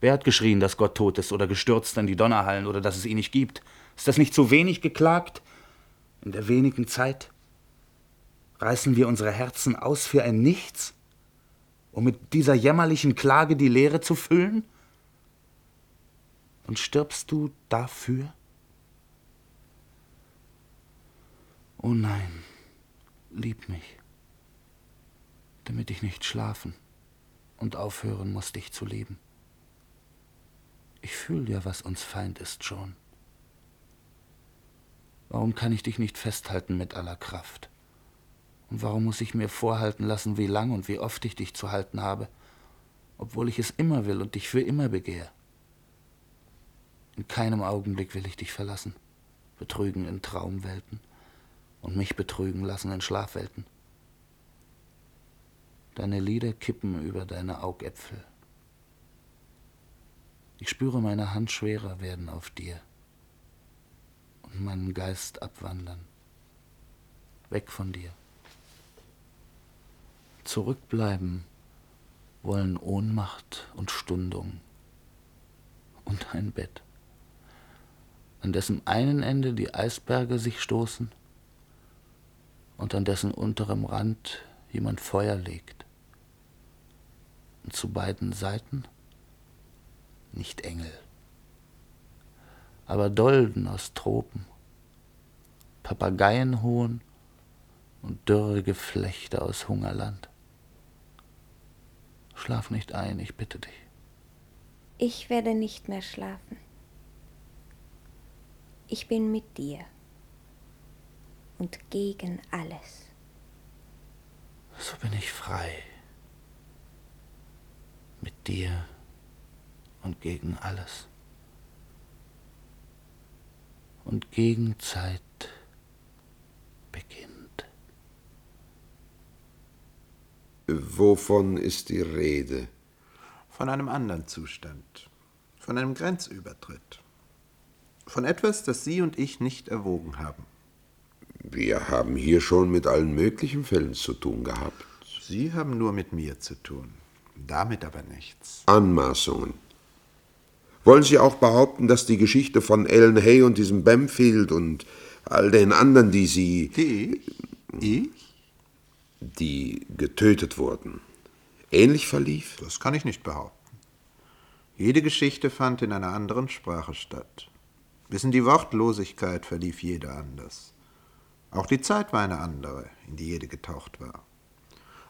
Wer hat geschrien, dass Gott tot ist oder gestürzt in die Donnerhallen oder dass es ihn nicht gibt? Ist das nicht zu wenig geklagt? In der wenigen Zeit? Reißen wir unsere Herzen aus für ein Nichts, um mit dieser jämmerlichen Klage die Leere zu füllen? Und stirbst du dafür? Oh nein, lieb mich, damit ich nicht schlafen und aufhören muss, dich zu lieben. Ich fühle ja, was uns Feind ist schon. Warum kann ich dich nicht festhalten mit aller Kraft? Und warum muss ich mir vorhalten lassen, wie lang und wie oft ich dich zu halten habe, obwohl ich es immer will und dich für immer begehre? In keinem Augenblick will ich dich verlassen, betrügen in Traumwelten und mich betrügen lassen in Schlafwelten. Deine Lieder kippen über deine Augäpfel. Ich spüre meine Hand schwerer werden auf dir und meinen Geist abwandern, weg von dir. Zurückbleiben wollen Ohnmacht und Stundung und ein Bett, an dessen einen Ende die Eisberge sich stoßen und an dessen unterem Rand jemand Feuer legt. Und zu beiden Seiten nicht Engel, aber Dolden aus Tropen, Papageienhohn und dürre Geflechte aus Hungerland. Schlaf nicht ein, ich bitte dich. Ich werde nicht mehr schlafen. Ich bin mit dir und gegen alles. So bin ich frei. Mit dir und gegen alles. Und Gegenzeit beginnt. Wovon ist die Rede? Von einem anderen Zustand. Von einem Grenzübertritt. Von etwas, das Sie und ich nicht erwogen haben. Wir haben hier schon mit allen möglichen Fällen zu tun gehabt. Sie haben nur mit mir zu tun. Damit aber nichts. Anmaßungen. Wollen Sie auch behaupten, dass die Geschichte von Ellen Hay und diesem Bamfield und all den anderen, die Sie. Die? Ich? Die getötet wurden, ähnlich verlief? Das kann ich nicht behaupten. Jede Geschichte fand in einer anderen Sprache statt. Bis in die Wortlosigkeit verlief jede anders. Auch die Zeit war eine andere, in die jede getaucht war.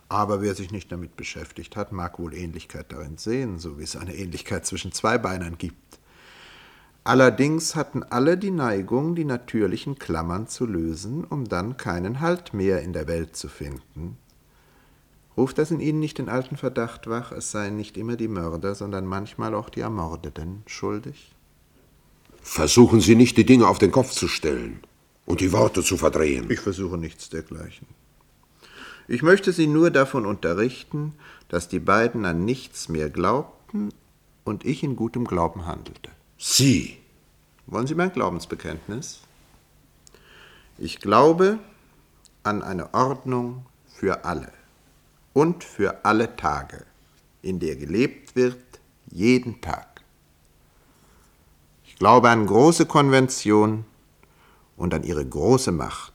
Aber wer sich nicht damit beschäftigt hat, mag wohl Ähnlichkeit darin sehen, so wie es eine Ähnlichkeit zwischen Zweibeinern gibt. Allerdings hatten alle die Neigung, die natürlichen Klammern zu lösen, um dann keinen Halt mehr in der Welt zu finden. Ruft das in ihnen nicht den alten Verdacht wach, es seien nicht immer die Mörder, sondern manchmal auch die Ermordeten schuldig? Versuchen Sie nicht, die Dinge auf den Kopf zu stellen und die Worte zu verdrehen. Ich versuche nichts dergleichen. Ich möchte Sie nur davon unterrichten, dass die beiden an nichts mehr glaubten und ich in gutem Glauben handelte. Sie? Wollen Sie mein Glaubensbekenntnis? Ich glaube an eine Ordnung für alle und für alle Tage, in der gelebt wird, jeden Tag. Ich glaube an große Konvention und an ihre große Macht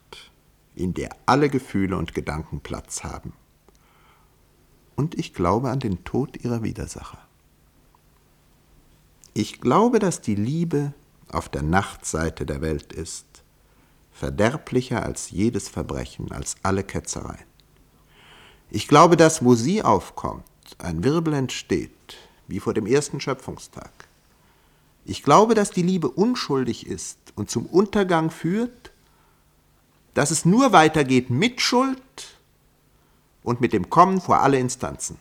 in der alle Gefühle und Gedanken Platz haben. Und ich glaube an den Tod ihrer Widersacher. Ich glaube, dass die Liebe auf der Nachtseite der Welt ist, verderblicher als jedes Verbrechen, als alle Ketzereien. Ich glaube, dass wo sie aufkommt, ein Wirbel entsteht, wie vor dem ersten Schöpfungstag. Ich glaube, dass die Liebe unschuldig ist und zum Untergang führt, dass es nur weitergeht mit Schuld und mit dem Kommen vor alle Instanzen.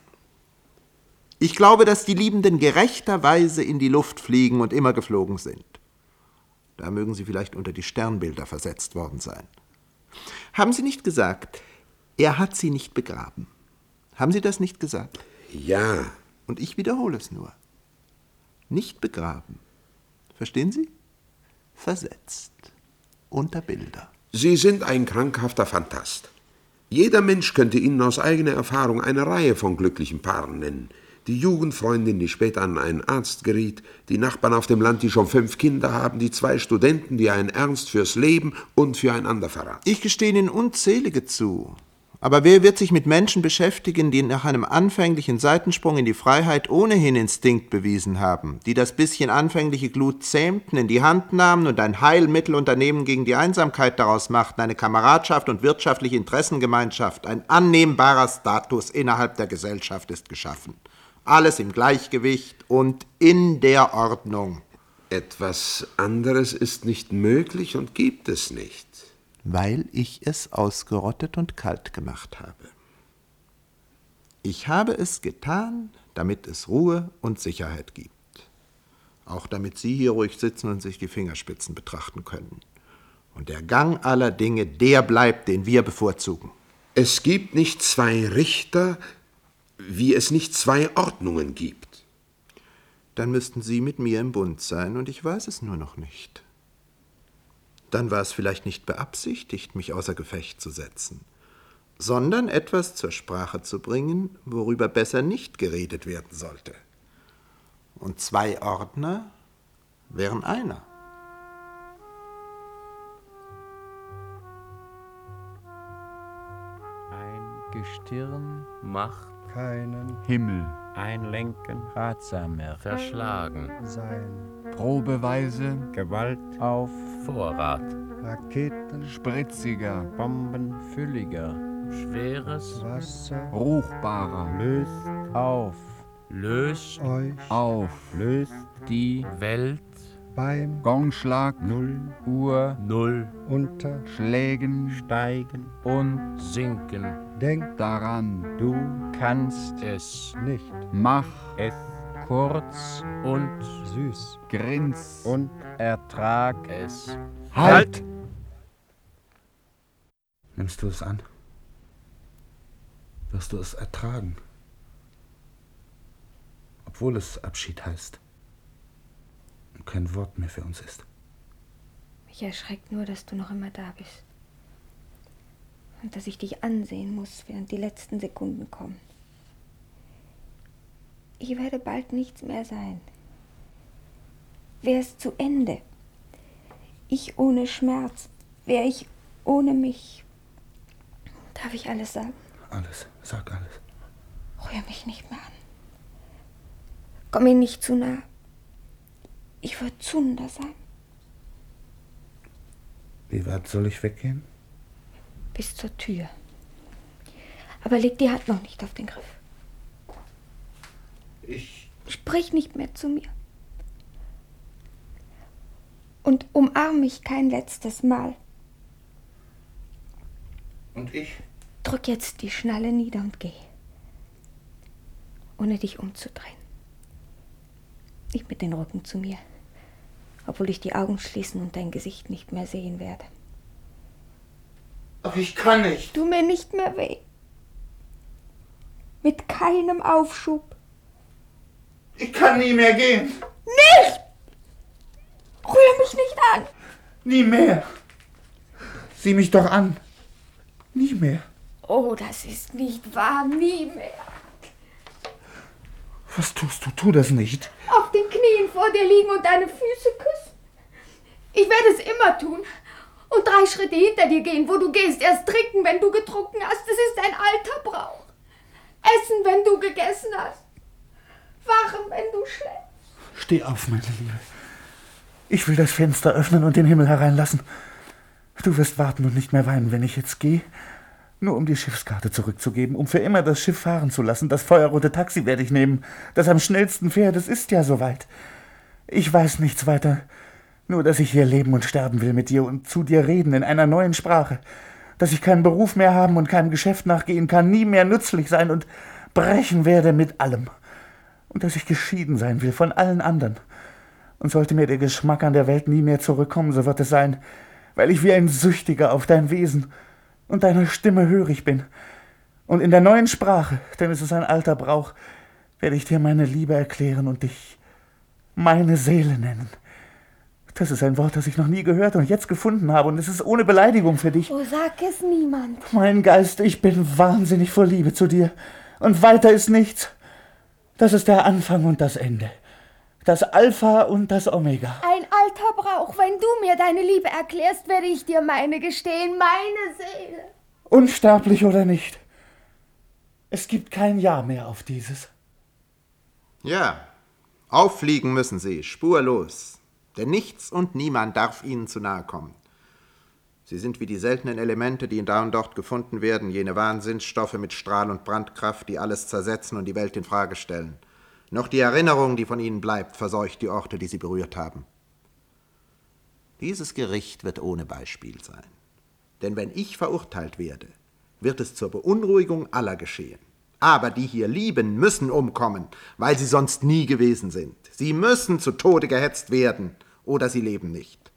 Ich glaube, dass die Liebenden gerechterweise in die Luft fliegen und immer geflogen sind. Da mögen sie vielleicht unter die Sternbilder versetzt worden sein. Haben Sie nicht gesagt, er hat sie nicht begraben? Haben Sie das nicht gesagt? Ja. Und ich wiederhole es nur. Nicht begraben. Verstehen Sie? Versetzt. Unter Bilder. Sie sind ein krankhafter Fantast. Jeder Mensch könnte Ihnen aus eigener Erfahrung eine Reihe von glücklichen Paaren nennen. Die Jugendfreundin, die später an einen Arzt geriet, die Nachbarn auf dem Land, die schon fünf Kinder haben, die zwei Studenten, die einen Ernst fürs Leben und füreinander verraten. Ich gestehe Ihnen unzählige zu. Aber wer wird sich mit Menschen beschäftigen, die nach einem anfänglichen Seitensprung in die Freiheit ohnehin Instinkt bewiesen haben, die das bisschen anfängliche Glut zähmten, in die Hand nahmen und ein Heilmittelunternehmen gegen die Einsamkeit daraus machten, eine Kameradschaft und wirtschaftliche Interessengemeinschaft, ein annehmbarer Status innerhalb der Gesellschaft ist geschaffen. Alles im Gleichgewicht und in der Ordnung. Etwas anderes ist nicht möglich und gibt es nicht. Weil ich es ausgerottet und kalt gemacht habe. Ich habe es getan, damit es Ruhe und Sicherheit gibt. Auch damit Sie hier ruhig sitzen und sich die Fingerspitzen betrachten können. Und der Gang aller Dinge, der bleibt, den wir bevorzugen. Es gibt nicht zwei Richter, wie es nicht zwei Ordnungen gibt. Dann müssten Sie mit mir im Bund sein, und ich weiß es nur noch nicht. Dann war es vielleicht nicht beabsichtigt, mich außer Gefecht zu setzen, sondern etwas zur Sprache zu bringen, worüber besser nicht geredet werden sollte. Und zwei Ordner wären einer. Ein Gestirn macht keinen Himmel. Einlenken ratsamer Verschlagen. Sein Probeweise. Gewalt. Auf Vorrat. Raketen. Spritziger, Bomben. Fülliger. Schweres. Wasser. Ruchbarer. Löst. Auf. Löst. Euch. Auf. Löst. Die Welt. Beim Gongschlag. Null. Uhr. Null. Unter Schlägen steigen. Und sinken. Denk daran. Du kannst Es nicht. Mach es kurz und süß grins und ertrag es. Halt! Nimmst du es an? Wirst du es ertragen? Obwohl es Abschied heißt und kein Wort mehr für uns ist. Mich erschreckt nur, dass du noch immer da bist. Und dass ich dich ansehen muss, während die letzten Sekunden kommen. Ich werde bald nichts mehr sein. Wäre es zu Ende. Ich ohne Schmerz. Wäre ich ohne mich. Darf ich alles sagen? Alles, sag alles. Rühr mich nicht mehr an. Komm mir nicht zu nah. Ich würde zunder sein. Wie weit soll ich weggehen? Bis zur Tür. Aber leg die Hand noch nicht auf den Griff. Ich. Sprich nicht mehr zu mir. Und umarm mich kein letztes Mal. Und ich? Drück jetzt die Schnalle nieder und geh. Ohne dich umzudrehen. Nicht mit den Rücken zu mir. Obwohl ich die Augen schließen und dein Gesicht nicht mehr sehen werde. Aber ich kann nicht. Tu mir nicht mehr weh. Mit keinem Aufschub. Ich kann nie mehr gehen. Nicht! Rühr mich nicht an! Nie mehr. Sieh mich doch an. Nie mehr. Oh, das ist nicht wahr, nie mehr. Was tust du? Tu das nicht. Auf den Knien vor dir liegen und deine Füße küssen. Ich werde es immer tun. Und drei Schritte hinter dir gehen, wo du gehst. Erst trinken, wenn du getrunken hast. Das ist ein alter Brauch. Essen, wenn du gegessen hast. Wachen, wenn du schläfst. Steh auf, meine Liebe. Ich will das Fenster öffnen und den Himmel hereinlassen. Du wirst warten und nicht mehr weinen, wenn ich jetzt gehe. Nur um die Schiffskarte zurückzugeben, um für immer das Schiff fahren zu lassen. Das feuerrote Taxi werde ich nehmen, das am schnellsten fährt. Es ist ja soweit. Ich weiß nichts weiter. Nur, dass ich hier leben und sterben will mit dir und zu dir reden in einer neuen Sprache. Dass ich keinen Beruf mehr haben und keinem Geschäft nachgehen kann, nie mehr nützlich sein und brechen werde mit allem. Und dass ich geschieden sein will von allen anderen. Und sollte mir der Geschmack an der Welt nie mehr zurückkommen, so wird es sein, weil ich wie ein Süchtiger auf dein Wesen und deiner Stimme hörig bin. Und in der neuen Sprache, denn es ist ein alter Brauch, werde ich dir meine Liebe erklären und dich meine Seele nennen. Das ist ein Wort, das ich noch nie gehört und jetzt gefunden habe, und es ist ohne Beleidigung für dich. Oh, sag es niemand. Mein Geist, ich bin wahnsinnig vor Liebe zu dir. Und weiter ist nichts. Das ist der Anfang und das Ende. Das Alpha und das Omega. Ein alter Brauch. Wenn du mir deine Liebe erklärst, werde ich dir meine gestehen, meine Seele. Unsterblich oder nicht. Es gibt kein Ja mehr auf dieses. Ja, auffliegen müssen sie, spurlos. Denn nichts und niemand darf ihnen zu nahe kommen. Sie sind wie die seltenen Elemente, die da und dort gefunden werden, jene Wahnsinnsstoffe mit Strahl- und Brandkraft, die alles zersetzen und die Welt in Frage stellen. Noch die Erinnerung, die von ihnen bleibt, verseucht die Orte, die sie berührt haben. Dieses Gericht wird ohne Beispiel sein. Denn wenn ich verurteilt werde, wird es zur Beunruhigung aller geschehen. Aber die hier lieben, müssen umkommen, weil sie sonst nie gewesen sind. Sie müssen zu Tode gehetzt werden, oder sie leben nicht.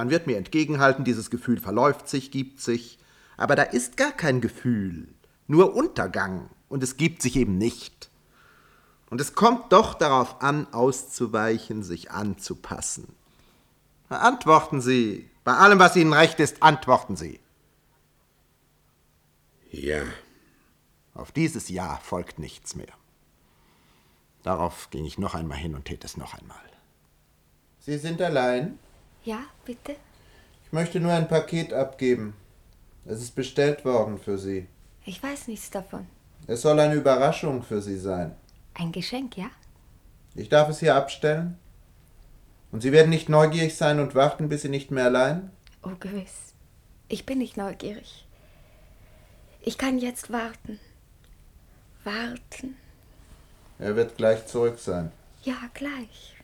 Man wird mir entgegenhalten, dieses Gefühl verläuft sich, gibt sich, aber da ist gar kein Gefühl, nur Untergang, und es gibt sich eben nicht. Und es kommt doch darauf an, auszuweichen, sich anzupassen. Antworten Sie. Bei allem, was Ihnen recht ist, antworten Sie. Ja. Auf dieses Ja folgt nichts mehr. Darauf ging ich noch einmal hin und täte es noch einmal. Sie sind allein? Ja, bitte? Ich möchte nur ein Paket abgeben. Es ist bestellt worden für Sie. Ich weiß nichts davon. Es soll eine Überraschung für Sie sein. Ein Geschenk, ja? Ich darf es hier abstellen? Und Sie werden nicht neugierig sein und warten, bis Sie nicht mehr allein? Oh, gewiss. Ich bin nicht neugierig. Ich kann jetzt warten. Warten. Er wird gleich zurück sein. Ja, gleich.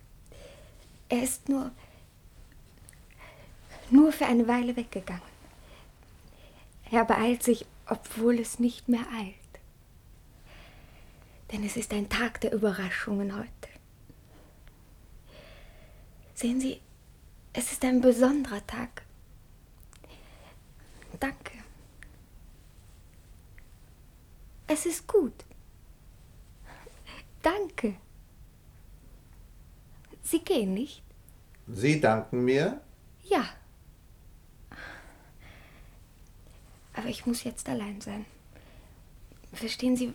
Er ist nur. Nur für eine Weile weggegangen. Er beeilt sich, obwohl es nicht mehr eilt. Denn es ist ein Tag der Überraschungen heute. Sehen Sie, es ist ein besonderer Tag. Danke. Es ist gut. Danke. Sie gehen nicht? Sie danken mir? Ja. Aber ich muss jetzt allein sein. Verstehen Sie,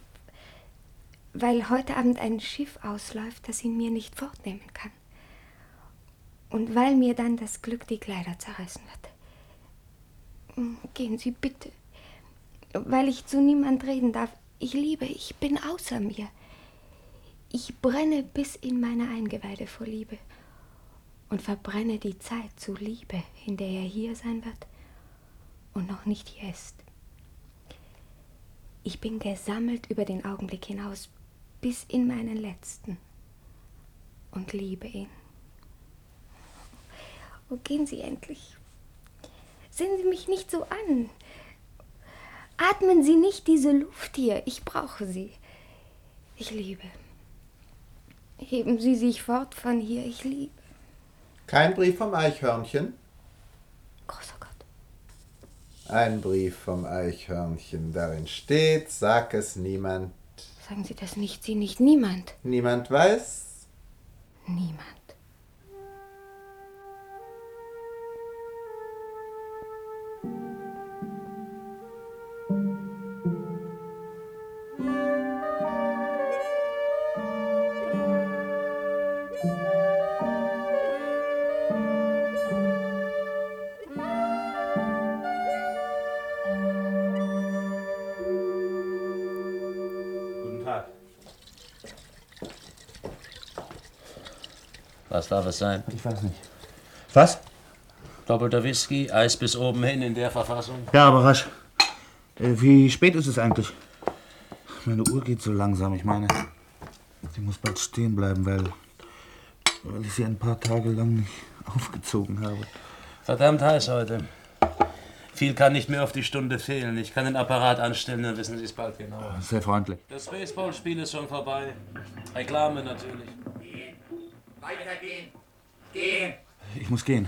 weil heute Abend ein Schiff ausläuft, das ihn mir nicht fortnehmen kann. Und weil mir dann das Glück die Kleider zerreißen wird. Gehen Sie bitte. Weil ich zu niemand reden darf. Ich liebe, ich bin außer mir. Ich brenne bis in meine Eingeweide vor Liebe und verbrenne die Zeit zu Liebe, in der er hier sein wird und noch nicht hier ist. Ich bin gesammelt über den Augenblick hinaus bis in meinen letzten und liebe ihn. Oh, gehen Sie endlich. Sehen Sie mich nicht so an. Atmen Sie nicht diese Luft hier. Ich brauche sie. Ich liebe. Heben Sie sich fort von hier. Ich liebe. Kein Brief vom Eichhörnchen? Großer. Ein Brief vom Eichhörnchen. Darin steht, sag es niemand. Sagen Sie das nicht, Sie nicht, niemand. Niemand weiß? Niemand. Darf es sein? Ich weiß nicht. Was? Doppelter Whisky, Eis bis oben hin in der Verfassung. Ja, aber rasch. Äh, Wie spät ist es eigentlich? Meine Uhr geht so langsam. Ich meine, sie muss bald stehen bleiben, weil, weil ich sie ein paar Tage lang nicht aufgezogen habe. Verdammt heiß heute. Viel kann nicht mehr auf die Stunde fehlen. Ich kann den Apparat anstellen, dann wissen Sie es bald genauer. Sehr freundlich. Das Baseballspiel ist schon vorbei. Reklame natürlich. Weitergehen. Gehen. Ich muss gehen.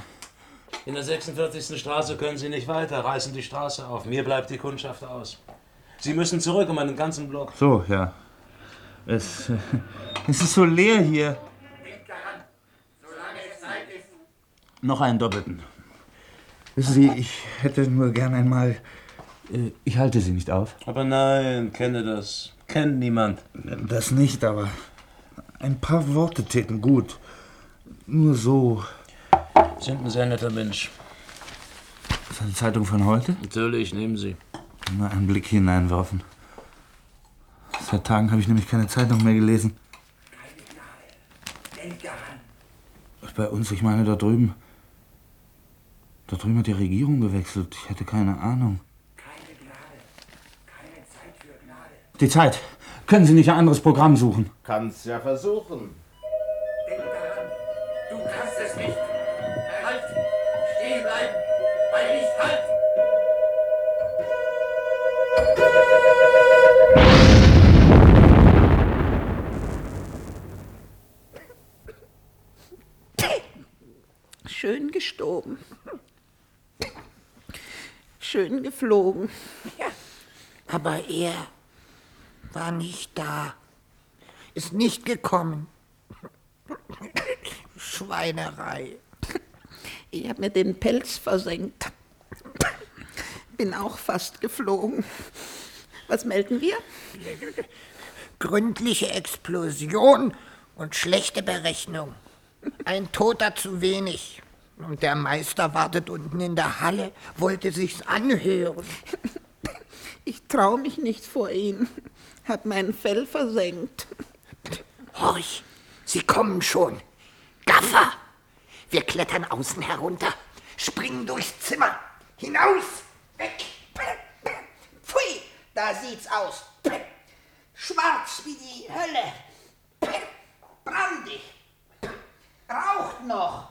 In der 46. Straße können Sie nicht weiter, reißen die Straße auf. Mir bleibt die Kundschaft aus. Sie müssen zurück um einen ganzen Block. So, ja. Es, äh, es ist so leer hier. Solange es Zeit ist. Noch einen doppelten. Wissen Sie, ich hätte nur gern einmal. Äh, Ich halte Sie nicht auf. Aber nein, kenne das. Kennt niemand. Das nicht, aber ein paar Worte täten gut. Nur so. Sind ein sehr netter Mensch. Ist das eine Zeitung von heute? Natürlich, nehmen Sie. Nur einen Blick hineinwerfen. Seit Tagen habe ich nämlich keine Zeitung mehr gelesen. Denk daran. Bei uns, ich meine da drüben. Da drüben hat die Regierung gewechselt. Ich hätte keine Ahnung. Die Zeit. Können Sie nicht ein anderes Programm suchen? Kannst ja versuchen. Du kannst es nicht. Halt! Stehen bleiben! Bei Licht halt! Schön gestoben. Schön geflogen. Aber er war nicht da. Ist nicht gekommen. Schweinerei. Ich habe mir den Pelz versenkt. Bin auch fast geflogen. Was melden wir? Gründliche Explosion und schlechte Berechnung. Ein Toter zu wenig. Und der Meister wartet unten in der Halle, wollte sich's anhören. Ich traue mich nicht vor ihm. Hab mein Fell versenkt. Horch, sie kommen schon. Gaffer! Wir klettern außen herunter, springen durchs Zimmer, hinaus, weg. Pfui, da sieht's aus. Schwarz wie die Hölle. Brandig. Raucht noch.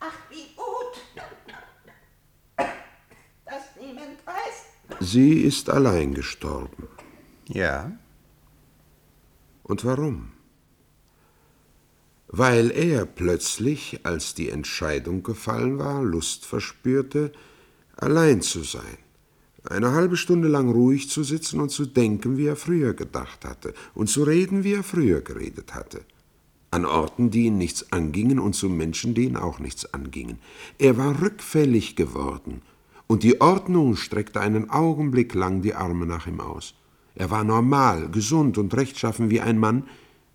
Ach, wie gut. Dass niemand weiß. Sie ist allein gestorben. Ja. Und warum? Weil er plötzlich, als die Entscheidung gefallen war, Lust verspürte, allein zu sein, eine halbe Stunde lang ruhig zu sitzen und zu denken, wie er früher gedacht hatte, und zu reden, wie er früher geredet hatte. An Orten, die ihn nichts angingen, und zu Menschen, die ihn auch nichts angingen. Er war rückfällig geworden, und die Ordnung streckte einen Augenblick lang die Arme nach ihm aus. Er war normal, gesund und rechtschaffen wie ein Mann,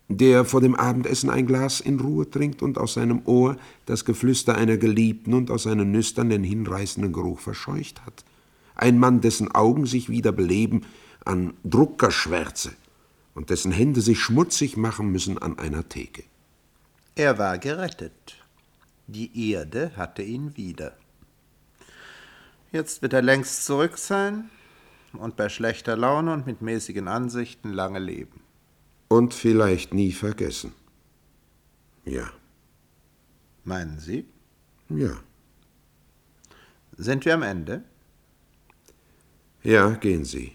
der vor dem Abendessen ein Glas in Ruhe trinkt und aus seinem Ohr das Geflüster einer Geliebten und aus seinen Nüstern den hinreißenden Geruch verscheucht hat. Ein Mann, dessen Augen sich wieder beleben an Druckerschwärze und dessen Hände sich schmutzig machen müssen an einer Theke. Er war gerettet. Die Erde hatte ihn wieder. Jetzt wird er längst zurück sein und bei schlechter Laune und mit mäßigen Ansichten lange leben. Und vielleicht nie vergessen. Ja. Meinen Sie? Ja. Sind wir am Ende? Ja, gehen Sie.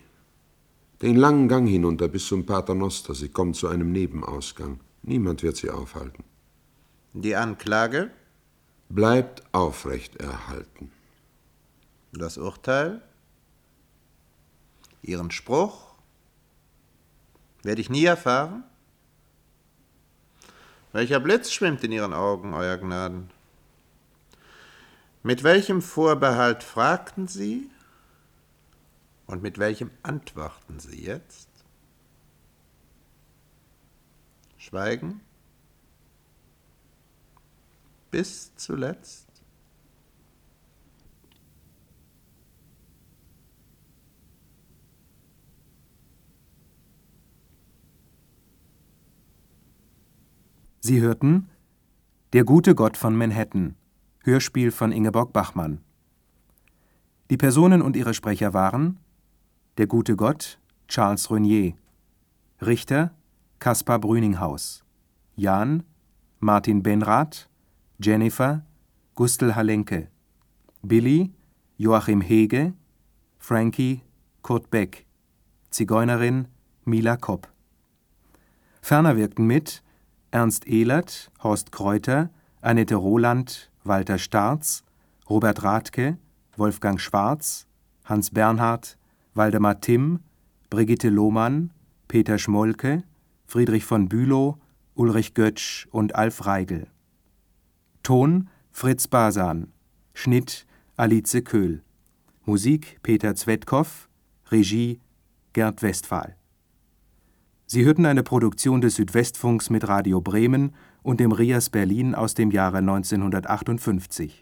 Den langen Gang hinunter bis zum Pater Noster. Sie kommen zu einem Nebenausgang. Niemand wird Sie aufhalten. Die Anklage? Bleibt aufrecht erhalten. Das Urteil? Ihren Spruch? Werde ich nie erfahren? Welcher Blitz schwimmt in Ihren Augen, Euer Gnaden? Mit welchem Vorbehalt fragten Sie? Und mit welchem antworten Sie jetzt? Schweigen? Bis zuletzt? Sie hörten Der gute Gott von Manhattan, Hörspiel von Ingeborg Bachmann. Die Personen und ihre Sprecher waren der gute Gott Charles Reunier, Richter Kaspar Brüninghaus, Jan Martin Benrath, Jennifer Gustl Halenke, Billy Joachim Hege, Frankie Kurt Beck, Zigeunerin Mila Kopp. Ferner wirkten mit Ernst Ehlert, Horst Kräuter, Annette Roland, Walter Starz, Robert Rathke, Wolfgang Schwarz, Hans Bernhard, Waldemar Timm, Brigitte Lohmann, Peter Schmolke, Friedrich von Bülow, Ulrich Götsch und Alf Reigel. Ton Fritz Basan, Schnitt Alice Köhl, Musik Peter Zwetkow, Regie Gerd Westphal. Sie hörten eine Produktion des Südwestfunks mit Radio Bremen und dem RIAS Berlin aus dem Jahre 1958